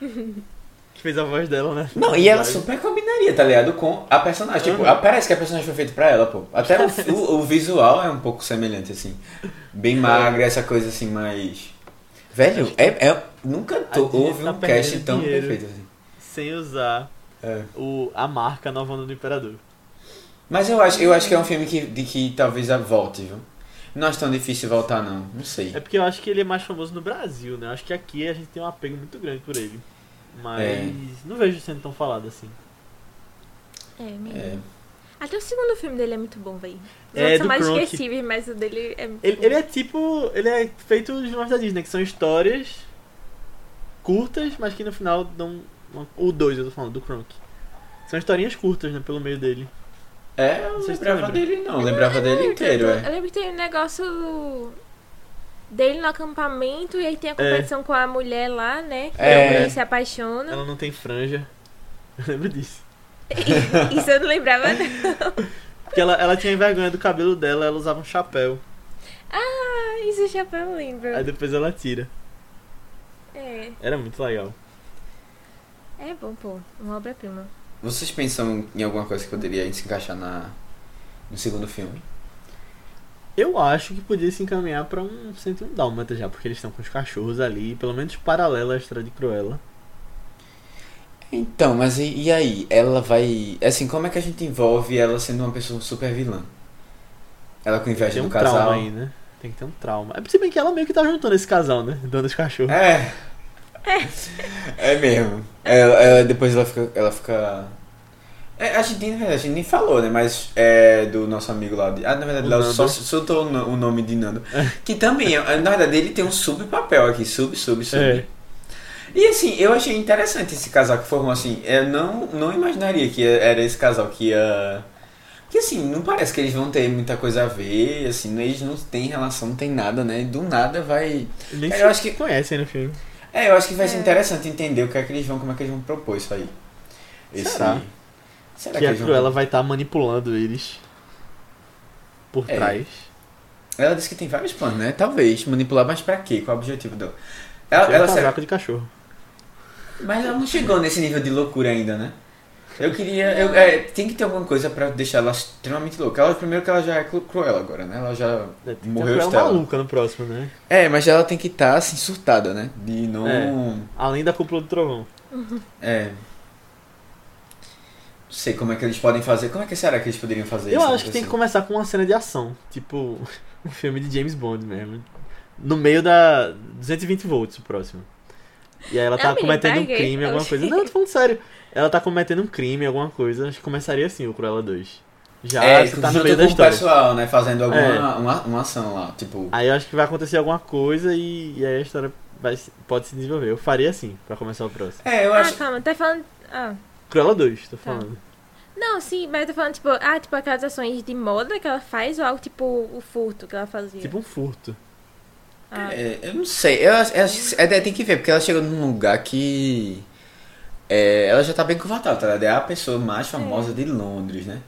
[LAUGHS] que fez a voz dela, né? Não, e ela super combinaria, tá ligado? Com a personagem. Tipo, Uhum. parece que a personagem foi feita pra ela, pô. Até o, [LAUGHS] o, o visual é um pouco semelhante, assim. Bem magra, essa coisa assim, mais. Velho, é, é, nunca Disney houve tá um cast tão perfeito assim. Sem usar É. o, a marca Nova Onda do Imperador. Mas eu acho, eu acho que é um filme que, de que talvez a volte, viu? Não acho tão difícil voltar, não. Não sei. É porque eu acho que ele é mais famoso no Brasil, né? Eu acho que aqui a gente tem um apego muito grande por ele. Mas É. não vejo sendo tão falado assim. É, mesmo. É. Até o segundo filme dele é muito bom, velho. Os É, são mais Kronk. esquecíveis, mas o dele é muito Ele, bom. ele é tipo. Ele é feito os filmes da Disney, que são histórias curtas, mas que no final dão. Uma, o 2, eu tô falando, do Kronk. São historinhas curtas, né? Pelo meio dele. É, eu Não não lembrava lembra. dele, não. Eu lembrava dele inteiro, eu, é. eu lembro que tem um negócio dele no acampamento e aí tem a competição com a mulher lá, né? Que É. a mulher se apaixona. Ela não tem franja. [LAUGHS] Eu lembro disso. [LAUGHS] Isso eu não lembrava, não. Porque ela, ela tinha vergonha do cabelo dela, ela usava um chapéu. Ah, isso eu já não lembro. Aí depois ela tira. É, Era muito legal. é bom, pô. Uma obra-prima. Vocês pensam em alguma coisa que poderia se encaixar na, no segundo filme? Eu acho que podia se encaminhar pra um 101 Dálmata já, porque eles estão com os cachorros ali, pelo menos paralelo à história de Cruella. Então, mas e, e aí? Ela vai. Assim, como é que a gente envolve ela sendo uma pessoa super vilã? Ela com inveja Tem do um casal. trauma aí, né? Tem que ter um trauma. É se bem que ela meio que tá juntando esse casal, né? Dando os cachorros. É. [LAUGHS] É mesmo. Ela, ela- depois ela fica. Ela fica. É, a gente, na verdade, a gente nem falou, né? Mas é do nosso amigo lá. De, ah, na verdade, O Léo só soltou o no- o nome de Nando. Que também, é- na verdade, ele tem um subpapel aqui. Sub, sub, sub. É. E assim, eu achei interessante esse casal que formou assim. Eu não, não imaginaria que era esse casal que ia. Que assim, não parece que eles vão ter muita coisa a ver, assim, eles não têm relação, não tem nada, né? Do nada vai. Nem É, se eu acho que- conhecem no filme. É, eu acho que vai ser É. interessante entender o que é que eles vão, como é que eles vão propor isso aí. Esse... Será? Será que a eles vão- Cruella vai estar manipulando eles por É. trás. Ela disse que tem vários planos, né? Talvez. Manipular, mas pra quê? Qual é o objetivo dela? Ela, Ela ela tá será- de cachorro. Mas ela não chegou nesse nível de loucura ainda, né? Eu queria. Eu, é, tem que ter alguma coisa pra deixar ela extremamente louca. Ela, primeiro que ela já é cru- cruel agora, né? Ela já É, tem que ter morreu Estela. maluca no próximo, né? É, mas ela tem que estar assim, surtada, né? De não. É. Além da cúpula do trovão. É. Não sei como é que eles podem fazer. Como é que será que eles poderiam fazer Eu isso? acho que tem que acontecer? começar com uma cena de ação. Tipo, [LAUGHS] um filme de James Bond mesmo. No meio da 220 volts o próximo. E aí ela tá cometendo um crime, alguma coisa. Não, eu tô falando sério. Ela tá cometendo um crime, alguma coisa. Acho que começaria assim o Cruella 2. Já é, tá no meio da história. pessoal, né? Fazendo alguma É. uma, uma ação lá. Tipo, Aí eu acho que vai acontecer alguma coisa e, e aí a história vai, pode se desenvolver. Eu faria assim, pra começar o próximo. é, eu Ah, acho. calma, tá falando. Ah. Cruella 2, tô Tá. falando. Não, sim, mas eu tô falando, tipo, ah, tipo aquelas ações de moda que ela faz ou algo tipo o furto que ela fazia. Tipo um furto. ah, É, eu não sei, eu, que- é, tem que ver, porque ela chegou num lugar que. é, ela já tá bem confortável, tá? ligado? É a pessoa mais famosa de Londres, né?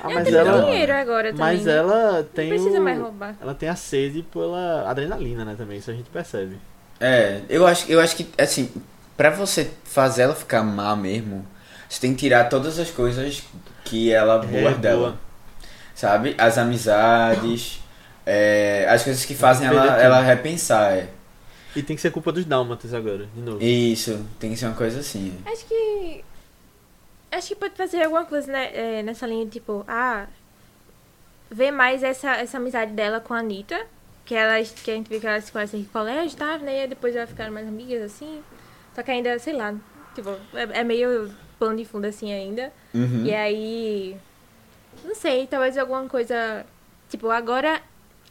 Ah, ela mas tem ela. dinheiro agora também. Mas ela tem. Não precisa o- mais roubar. Ela tem a sede pela adrenalina, né? Também, isso a gente percebe. É, eu acho, eu acho que, assim, pra você fazer ela ficar má mesmo, você tem que tirar todas as coisas que ela boa É, dela. boa. Sabe? As amizades, é, as coisas que fazem ela, tudo. ela repensar. É. E tem que ser culpa dos dálmatas agora, de novo. Isso, tem que ser uma coisa assim. Acho que. Acho que pode fazer alguma coisa né, é, nessa linha, tipo, ah. Ver mais essa, essa amizade dela com a Anitta. Que, elas, que a gente vê que elas se conhecem em colégio, tá? Né? E depois elas ficaram mais amigas, assim. Só que ainda, sei lá, tipo, é, é meio plano de fundo assim ainda. Uhum. E aí. Não sei, talvez alguma coisa. Tipo, agora.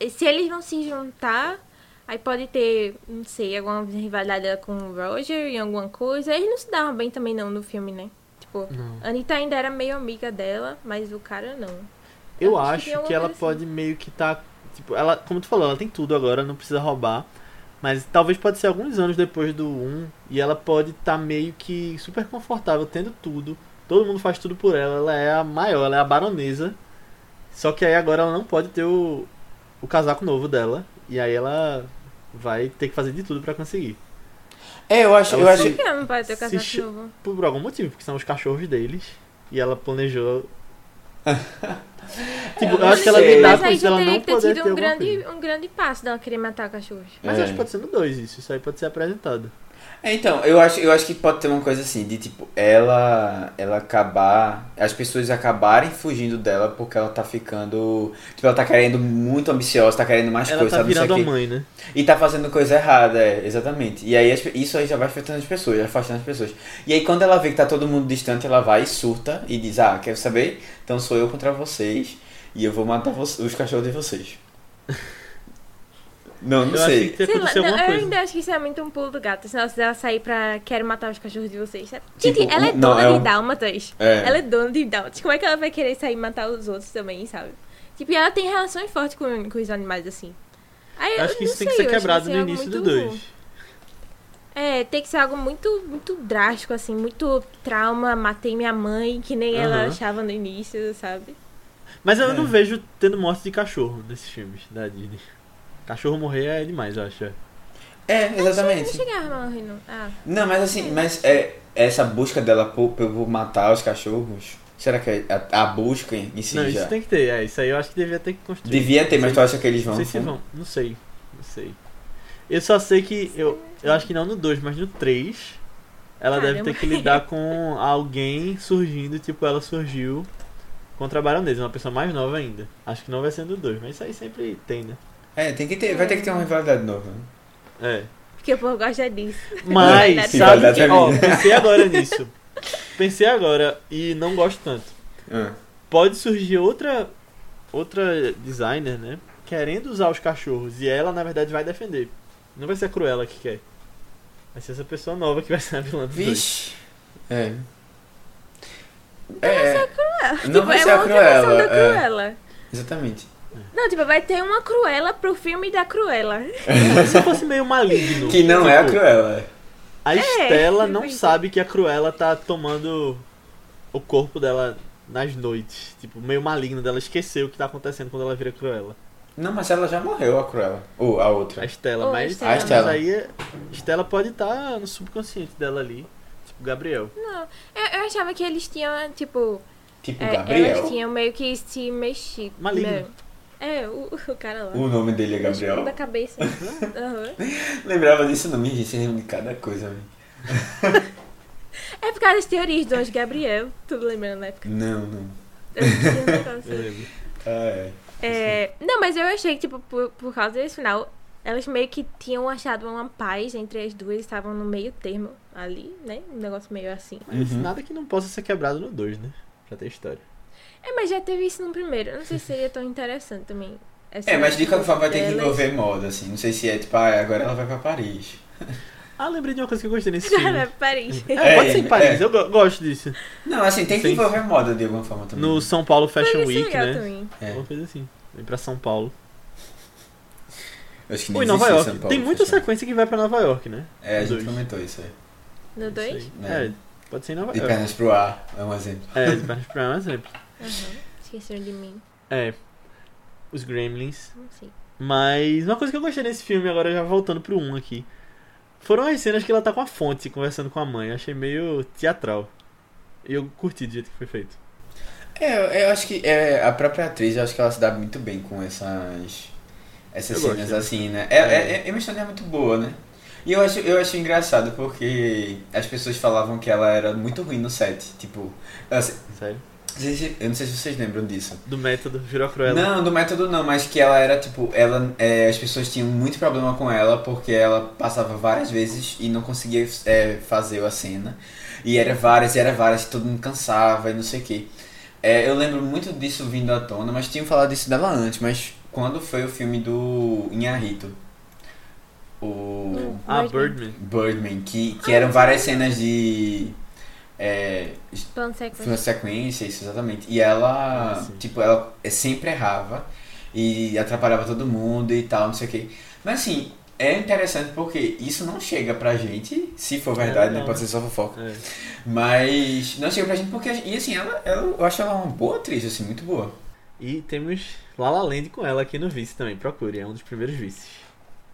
Se eles não se juntar, aí pode ter, não sei, alguma rivalidade dela com o Roger em alguma coisa. Eles não se davam bem também não no filme, né? Tipo, Não. a Anitta ainda era meio amiga dela, mas o cara não. Eu Eu acho que acho alguma que ela assim. pode meio que tá. Tipo, ela, como tu falou, ela tem tudo agora, não precisa roubar. Mas talvez pode ser alguns anos depois do 1 e ela pode estar meio que super confortável tendo tudo. Todo mundo faz tudo por ela, ela é a maior, ela é a baronesa. Só que aí agora ela não pode ter o, o casaco novo dela. E aí ela vai ter que fazer de tudo pra conseguir. É, eu acho, Ela eu acho, Por que ela não pode ter casaco novo? Por algum motivo, porque são os cachorros deles. E ela planejou. [LAUGHS] tipo, eu não acho que ela lidar Mas com aí isso, já ela teria não que ter poder tido ter um grande, coisa. um grande passo dela querer matar cachorros. Mas É. acho que pode ser no 2 isso. Isso aí pode ser apresentado. É, então, eu acho, eu acho que pode ter uma coisa assim, de tipo, ela ela acabar. As pessoas acabarem fugindo dela porque ela tá ficando. Tipo, ela tá querendo muito ambiciosa, tá querendo mais ela coisa, tá sabe? Virando a mãe, né? E tá fazendo coisa errada, é, exatamente. E aí isso aí já vai afetando as pessoas, afastando as pessoas. E aí quando ela vê que tá todo mundo distante, ela vai e surta e diz, ah, quer saber? Então sou eu contra vocês e eu vou matar os cachorros de vocês. [LAUGHS] Não, não Eu sei. que Sei lá, não, eu ainda acho que isso é muito um pulo do gato. Se ela- se ela sair pra quero matar os cachorros de vocês. sabe? Tipo, Gente, ela é um- não, dona é de um- dálmatas. É. Ela é dona de dálmatas. Como é que ela vai querer sair e matar os outros também, sabe? Tipo, e ela tem relações fortes com, com os animais assim. Aí, acho que isso tem que sei, ser quebrado vai no algo início do muito- 2. É, tem que ser algo muito, muito drástico, assim, muito trauma, matei minha mãe, que nem ela Aham. achava no início, sabe? Mas eu É. não vejo tendo morte de cachorro nesses filmes da Disney. Cachorro morrer é demais, eu acho. é. É, Não exatamente. chegava a morrer, não. Ah, Não, mas assim, mas é essa busca dela por, por matar os cachorros. Será que é a, a busca em si não, já. isso tem que ter. É, isso aí eu acho que devia ter que construir. Devia ter, mas tu Não acha que eles vão? Não sei se vão. Não sei. Não sei. Eu só sei que. Eu, eu acho que não no 2, mas no 3. Ela deve ter que lidar com alguém surgindo, tipo, ela surgiu contra a baronesa, uma pessoa mais nova ainda. Acho que não vai ser no 2, mas isso aí sempre tem, né? É, tem que ter, vai ter que ter uma rivalidade nova. né? É. porque o povo gosta disso. Mas, Sim, sabe que, é ó, pensei agora nisso. Pensei agora e não gosto tanto. Ah. Pode surgir outra outra designer, né? Querendo usar os cachorros e ela, na verdade, vai defender. Não vai ser a Cruella que quer. Vai ser essa pessoa nova que vai ser a vilã dos dois. Vixe. É. É, Tipo, não vai é ser a Cruella. da É, Cruella. exatamente. Não, tipo, vai ter uma Cruella pro filme da Cruella. [LAUGHS] Se fosse meio maligno. Que não é a tipo, Cruella. A Estela não pois é. sabe que a Cruella tá tomando o corpo dela nas noites. Tipo, meio maligno dela esqueceu o que tá acontecendo quando ela vira Cruella. Não, mas ela já morreu, a Cruella. Ou a A outra. Estela, Ou a mas, Estela. A Estela. mas aí a Estela pode estar no subconsciente dela ali. Tipo, Gabriel. Não, eu, eu achava que eles tinham, tipo, Tipo é, Gabriel. elas tinham meio que se mexido. Maligno. né? É, o, o cara lá. O nome dele é Gabriel. Da cabeça. [LAUGHS] Aham. Lembrava disso não, me disse de cada coisa, velho. [LAUGHS] É por causa das teorias do Anjo Gabriel. Tudo lembrando na época. Não, não. Eu tinha um lembro. Ah, é. É, não, mas eu achei que, tipo, por, por causa desse final, elas meio que tinham achado uma paz entre as duas, estavam no meio termo ali, né? Um negócio meio assim. Mas Uhum. nada que não possa ser quebrado no 2, né? Pra ter história. É, mas já teve isso no primeiro. Eu não sei se seria tão interessante também. essa É, mas de qualquer forma vai ter que envolver moda, assim. Não sei se é tipo, ah, agora ela vai pra Paris. [LAUGHS] Ah, lembrei de uma coisa que eu gostei nesse Já filme. é Paris. É, É, pode ser em Paris, é. eu go- gosto disso. Não, assim, tem que Sim. envolver moda de alguma forma também. No São Paulo Fashion é Week, legal né? também. É. Uma coisa assim. Vem pra São Paulo. Eu acho que nem Ou em Nova York. São Paulo, Tem muita sequência que vai pra Nova York, né? É, a gente comentou isso aí. No 2? Isso aí. É. É, pode ser em Nova De York. pernas pro ar, é um exemplo. É, de pernas pra é um exemplo. [LAUGHS] Aham. Esqueceram de mim. É. Os Gremlins. Não sei. Mas uma coisa que eu gostei nesse filme, agora já voltando pro 1 aqui, foram as cenas que ela tá com a fonte conversando com a mãe. Eu achei meio teatral. E eu curti do jeito que foi feito. É, eu, acho que é, a própria atriz, eu acho que ela se dá muito bem com essas essas Eu cenas gosto. assim, né? É, é, é uma história muito boa, né? E eu acho, eu acho engraçado porque as pessoas falavam que ela era muito ruim no set. Tipo, eu, sei- Eu não sei se vocês lembram disso. Do método, virou cruela. Não, do método não, mas que ela era tipo, ela, é, as pessoas tinham muito problema com ela porque ela passava várias vezes e não conseguia é, fazer a cena. E era várias, e era várias, todo mundo cansava e não sei o que. eu lembro muito disso vindo à tona, mas tinham falado disso dela antes, mas quando foi o filme do Inharito? O Ah, Birdman. Birdman. Birdman, que, que eram várias cenas de. É, Plano foi sequência. uma sequência, isso exatamente. E ela, Ah, tipo, ela sempre errava e atrapalhava todo mundo e tal, não sei o que. Mas assim, é interessante porque isso não chega pra gente, se for verdade, né? não. Pode ser só fofoca. É. Mas não chega pra gente porque, e assim, ela, ela, eu acho ela uma boa atriz, assim, muito boa. E temos La La Land com ela aqui no vice também. Procure, é um dos primeiros vices.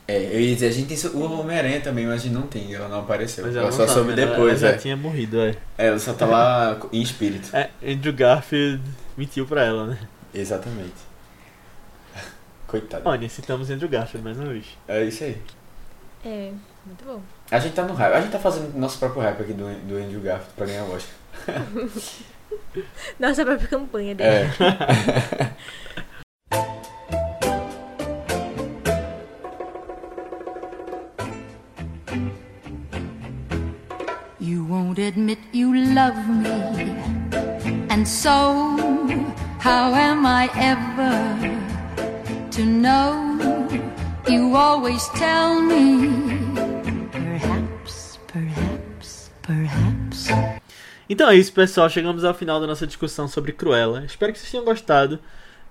É, eu ia dizer, a gente tem o Homem-Aranha também, mas a gente não tem, ela não apareceu. Mas ela ela só tá, soube né? Ela- depois, ela é. já tinha morrido, é. É, Ela só tá lá [LAUGHS] em espírito. É, Andrew Garfield mentiu pra ela, né? Exatamente. [LAUGHS] Coitada. Olha, citamos Andrew Garfield mais uma vez. É isso aí. É, muito bom. A gente tá no hype. A gente tá fazendo nosso próprio hype aqui do, do Andrew Garfield pra ganhar o Oscar. [LAUGHS] Nossa própria campanha dele. É. won't admit you love me. And so, how am I ever to know? You always tell me. Perhaps, perhaps, perhaps. Então é isso, pessoal. Chegamos ao final da nossa discussão sobre Cruella. Espero que vocês tenham gostado.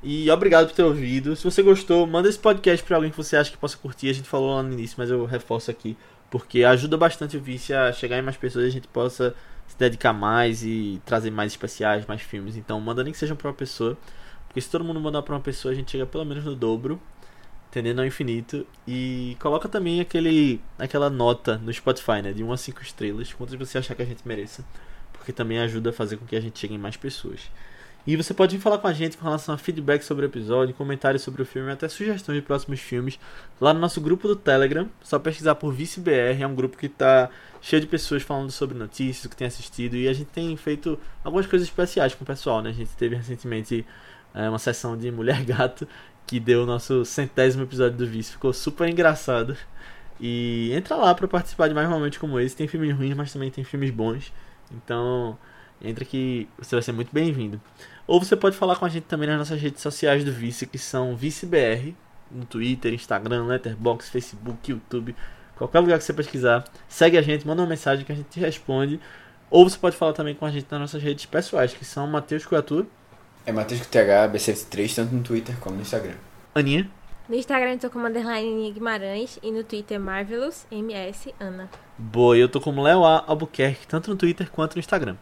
E obrigado por ter ouvido. Se você gostou, manda esse podcast pra alguém que você acha que possa curtir. A gente falou lá no início, mas eu reforço aqui. Porque ajuda bastante o Vice a chegar em mais pessoas e a gente possa se dedicar mais e trazer mais especiais, mais filmes. Então manda nem que seja pra uma pessoa. Porque se todo mundo mandar pra uma pessoa, a gente chega pelo menos no dobro. Entendendo ao infinito. E coloca também aquele, aquela nota no Spotify, né? De 1 a 5 estrelas. Quantas você achar que a gente mereça porque também ajuda a fazer com que a gente chegue em mais pessoas. E você pode vir falar com a gente com relação a feedback sobre o episódio, comentários sobre o filme, até sugestões de próximos filmes, lá no nosso grupo do Telegram. Só pesquisar por ViceBR, é um grupo que está cheio de pessoas falando sobre notícias, o que tem assistido, e a gente tem feito algumas coisas especiais com o pessoal, né? A gente teve recentemente é, uma sessão de Mulher [LAUGHS] Gato, que deu o nosso centésimo episódio do Vice, ficou super engraçado. E entra lá para participar de mais momentos como esse. Tem filmes ruins, mas também tem filmes bons. Então, entra que você vai ser muito bem-vindo. Ou você pode falar com a gente também nas nossas redes sociais do Vice, que são ViceBR, no Twitter, Instagram, Letterboxd, Facebook, YouTube, qualquer lugar que você pesquisar. Segue a gente, manda uma mensagem que a gente te responde. Ou você pode falar também com a gente nas nossas redes pessoais, que são Matheus Coiatu, É Matheus com TH, BC3, tanto no Twitter como no Instagram. Aninha, No Instagram eu tô como underline Aninha Guimarães e no Twitter Marvelous MS Ana. Boa, e eu tô como Léo A. Albuquerque, tanto no Twitter quanto no Instagram.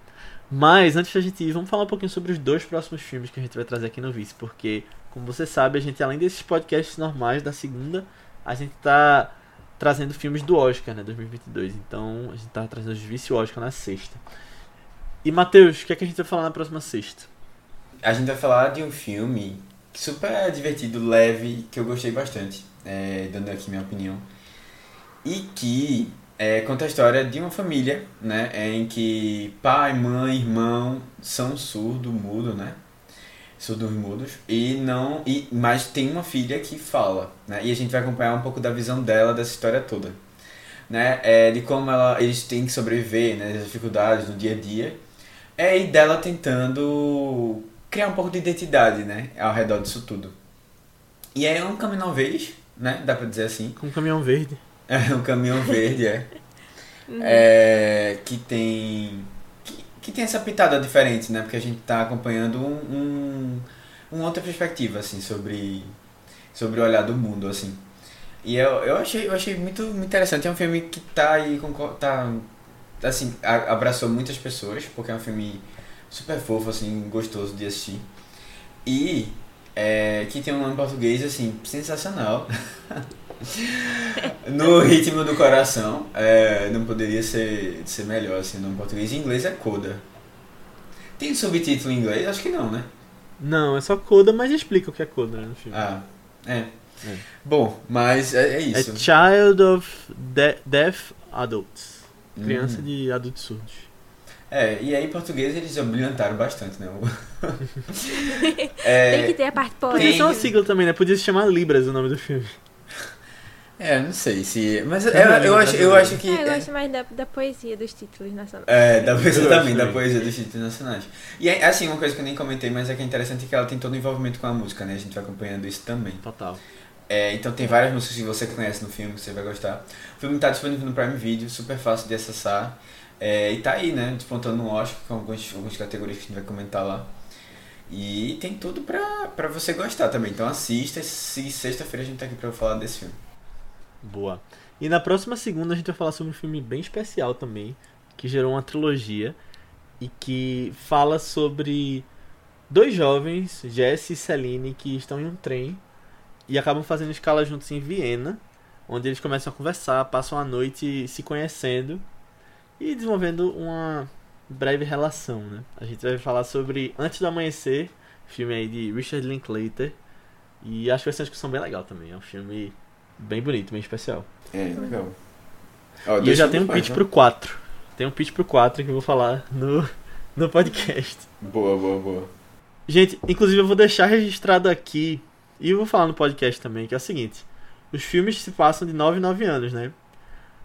Mas antes da gente ir, vamos falar um pouquinho sobre os dois próximos filmes que a gente vai trazer aqui no Vice, porque, como você sabe, a gente, além desses podcasts normais da segunda, a gente tá trazendo filmes do Oscar, né, 2022. Então, a gente tá trazendo os Vice Oscar na sexta. E, Matheus, o que é que a gente vai falar na próxima sexta? A gente vai falar de um filme super divertido, leve, que eu gostei bastante, é, dando aqui minha opinião. E que é, conta a história de uma família, né, em que pai, mãe, irmão são surdo, mudo, né? Surdos mudos e não e mas tem uma filha que fala, né? E a gente vai acompanhar um pouco da visão dela dessa história toda, né? É, de como ela, eles têm que sobreviver, né? As dificuldades no dia a dia. É, e dela tentando criar um pouco de identidade, né? Ao redor disso tudo. E é um caminho uma vez, né? Dá pra dizer assim. Um caminhão verde. É um caminhão verde, é. [LAUGHS] é que tem. Que, que tem essa pitada diferente, né? Porque a gente tá acompanhando um, um, uma outra perspectiva, assim, sobre, sobre o olhar do mundo, assim. E eu, eu, achei, eu achei muito, muito interessante. É um filme que tá aí. Tá, assim, abraçou muitas pessoas, porque é um filme super fofo, assim, gostoso de assistir. E é, que tem um nome português, assim, sensacional. [LAUGHS] [LAUGHS] no ritmo do coração. É, não poderia ser, ser melhor, assim, o nome em português. Em inglês é Coda. Tem subtítulo em inglês? Acho que não, né? Não, é só Coda, mas explica o que é Coda né, no filme. Ah, é. É. Bom, mas é, é é isso. Child of De Deaf Adults. Criança Hum. de adultos surdos. É, e aí em português eles brilhantaram bastante, né? O- [LAUGHS] [LAUGHS] Tem é, que ter a parte Podia poética. ser uma sigla também, né? Podia se chamar Libras o nome do filme. É, não sei se. Mas eu, Também, eu, acho, eu acho que. Ah, eu é- gosto mais da, da poesia dos títulos nacionais. É, da poesia Eu também, da poesia dos títulos nacionais. E é, assim, uma coisa que eu nem comentei, mas é que é interessante que ela tem todo o envolvimento com a música, né? A gente vai acompanhando isso também. Total. É, então tem várias músicas que você conhece no filme, que você vai gostar. O filme está disponível no Prime Video, super fácil de acessar. É, e tá aí, né? Despontando um Oscar com algumas, algumas categorias que a gente vai comentar lá. E tem tudo pra, pra você gostar também. Então assista e sexta-feira a gente tá aqui pra falar desse filme. Boa. E na próxima segunda a gente vai falar sobre um filme bem especial também, que gerou uma trilogia e que fala sobre dois jovens, Jesse e Celine, que estão em um trem e acabam fazendo escala juntos em Viena, onde eles começam a conversar, passam a noite se conhecendo e desenvolvendo uma breve relação, né? A gente vai falar sobre Antes do Amanhecer, filme aí de Richard Linklater, e acho que vai ser uma discussão bem legal também. É um filme bem bonito, bem especial. É, legal. E eu já tenho um pitch pro 4. Tem um pitch pro 4 que eu vou falar no, [LAUGHS] no podcast. Boa, boa, boa. Gente, inclusive eu vou deixar registrado aqui, e eu vou falar no podcast também, que é o seguinte. Os filmes se passam de 9 em 9 anos, né?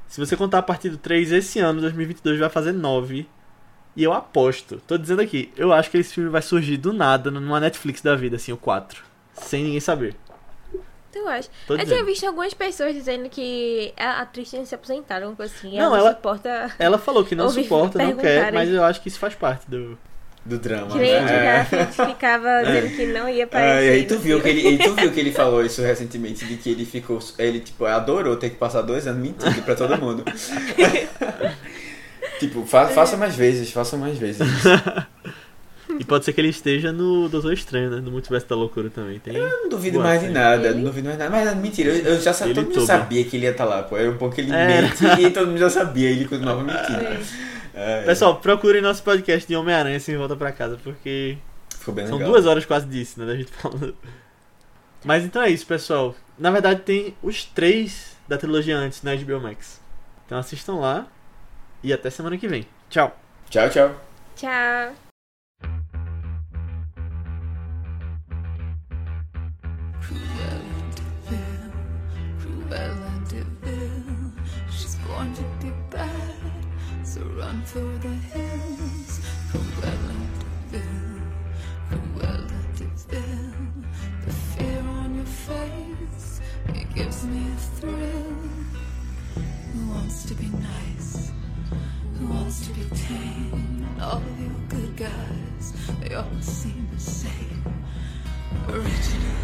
Se você contar a partir do 3, esse ano, 2022, vai fazer 9. E eu aposto, tô dizendo aqui, eu acho que esse filme vai surgir do nada numa Netflix da vida, assim, o 4. Sem ninguém saber. Tu acha? Tô Eu tinha dizendo. visto algumas pessoas dizendo que a atriz tinha se aposentado, alguma coisa assim. Não, ela ela- não suporta. Ela falou que não suporta, não quer, mas eu acho que isso faz parte do. Do drama, Que nem né? a gente ficava dizendo que não ia Ah, aparecer. e aí tu viu, que filme. ele, e tu viu que ele falou isso recentemente, de que ele ficou. Ele, tipo, adorou ter que passar dois anos mentindo pra todo mundo. [LAUGHS] tipo, fa- faça mais vezes, faça mais vezes. [LAUGHS] E pode ser que ele esteja no Doutor Estranho, né? No Multiverso da Loucura também. Tem... Eu não duvido Boa, mais de nada, Ele? não duvido mais nada. Mas mentira, eu, eu já sabia, Ele todo mundo sabia que ele ia estar lá, pô. Era um pouco que ele É. mente e todo mundo já sabia, ele continuava mentindo. É, Pessoal, procurem nosso podcast de Homem-Aranha sem volta pra casa, porque ficou bem são legal. duas horas quase disso, né? Da gente falando. Mas então é isso, pessoal. Na verdade, tem os três da trilogia antes na HBO Max. Então assistam lá. E até semana que vem. Tchau. Tchau, tchau. Tchau. De She's born to be bad, so run for the hills. Vil, Cruella de Vil. The fear on your face, it gives me a thrill. Who wants to be nice? Who wants to be tame? And all of your good guys, they all seem the same. Original,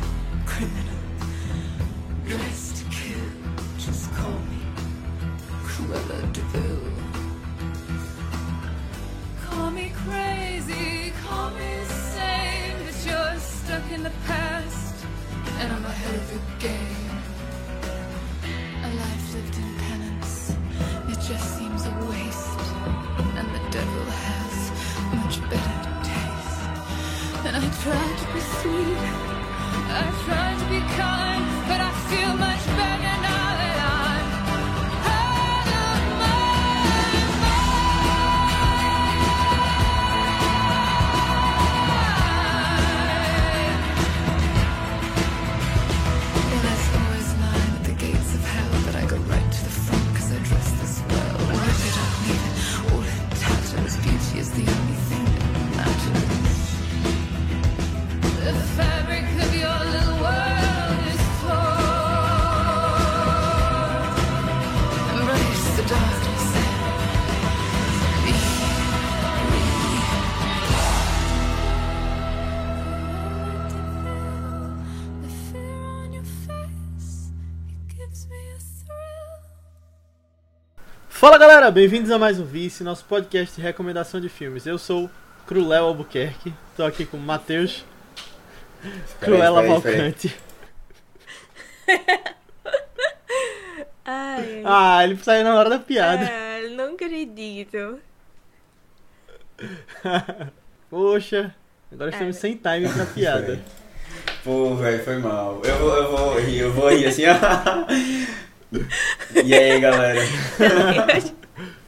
criminal Fala galera, bem-vindos a mais um Vice, nosso podcast de recomendação de filmes. Eu sou Cruel Albuquerque, tô aqui com o Matheus Cruella Valcante. [LAUGHS] Ai, Ah, ele saiu na hora da piada. ah, não acredito. [LAUGHS] Poxa, agora estamos É. sem time pra [LAUGHS] piada. Pô, velho, foi mal. Eu vou, eu vou rir, eu vou rir assim. E aí, galera? [LAUGHS]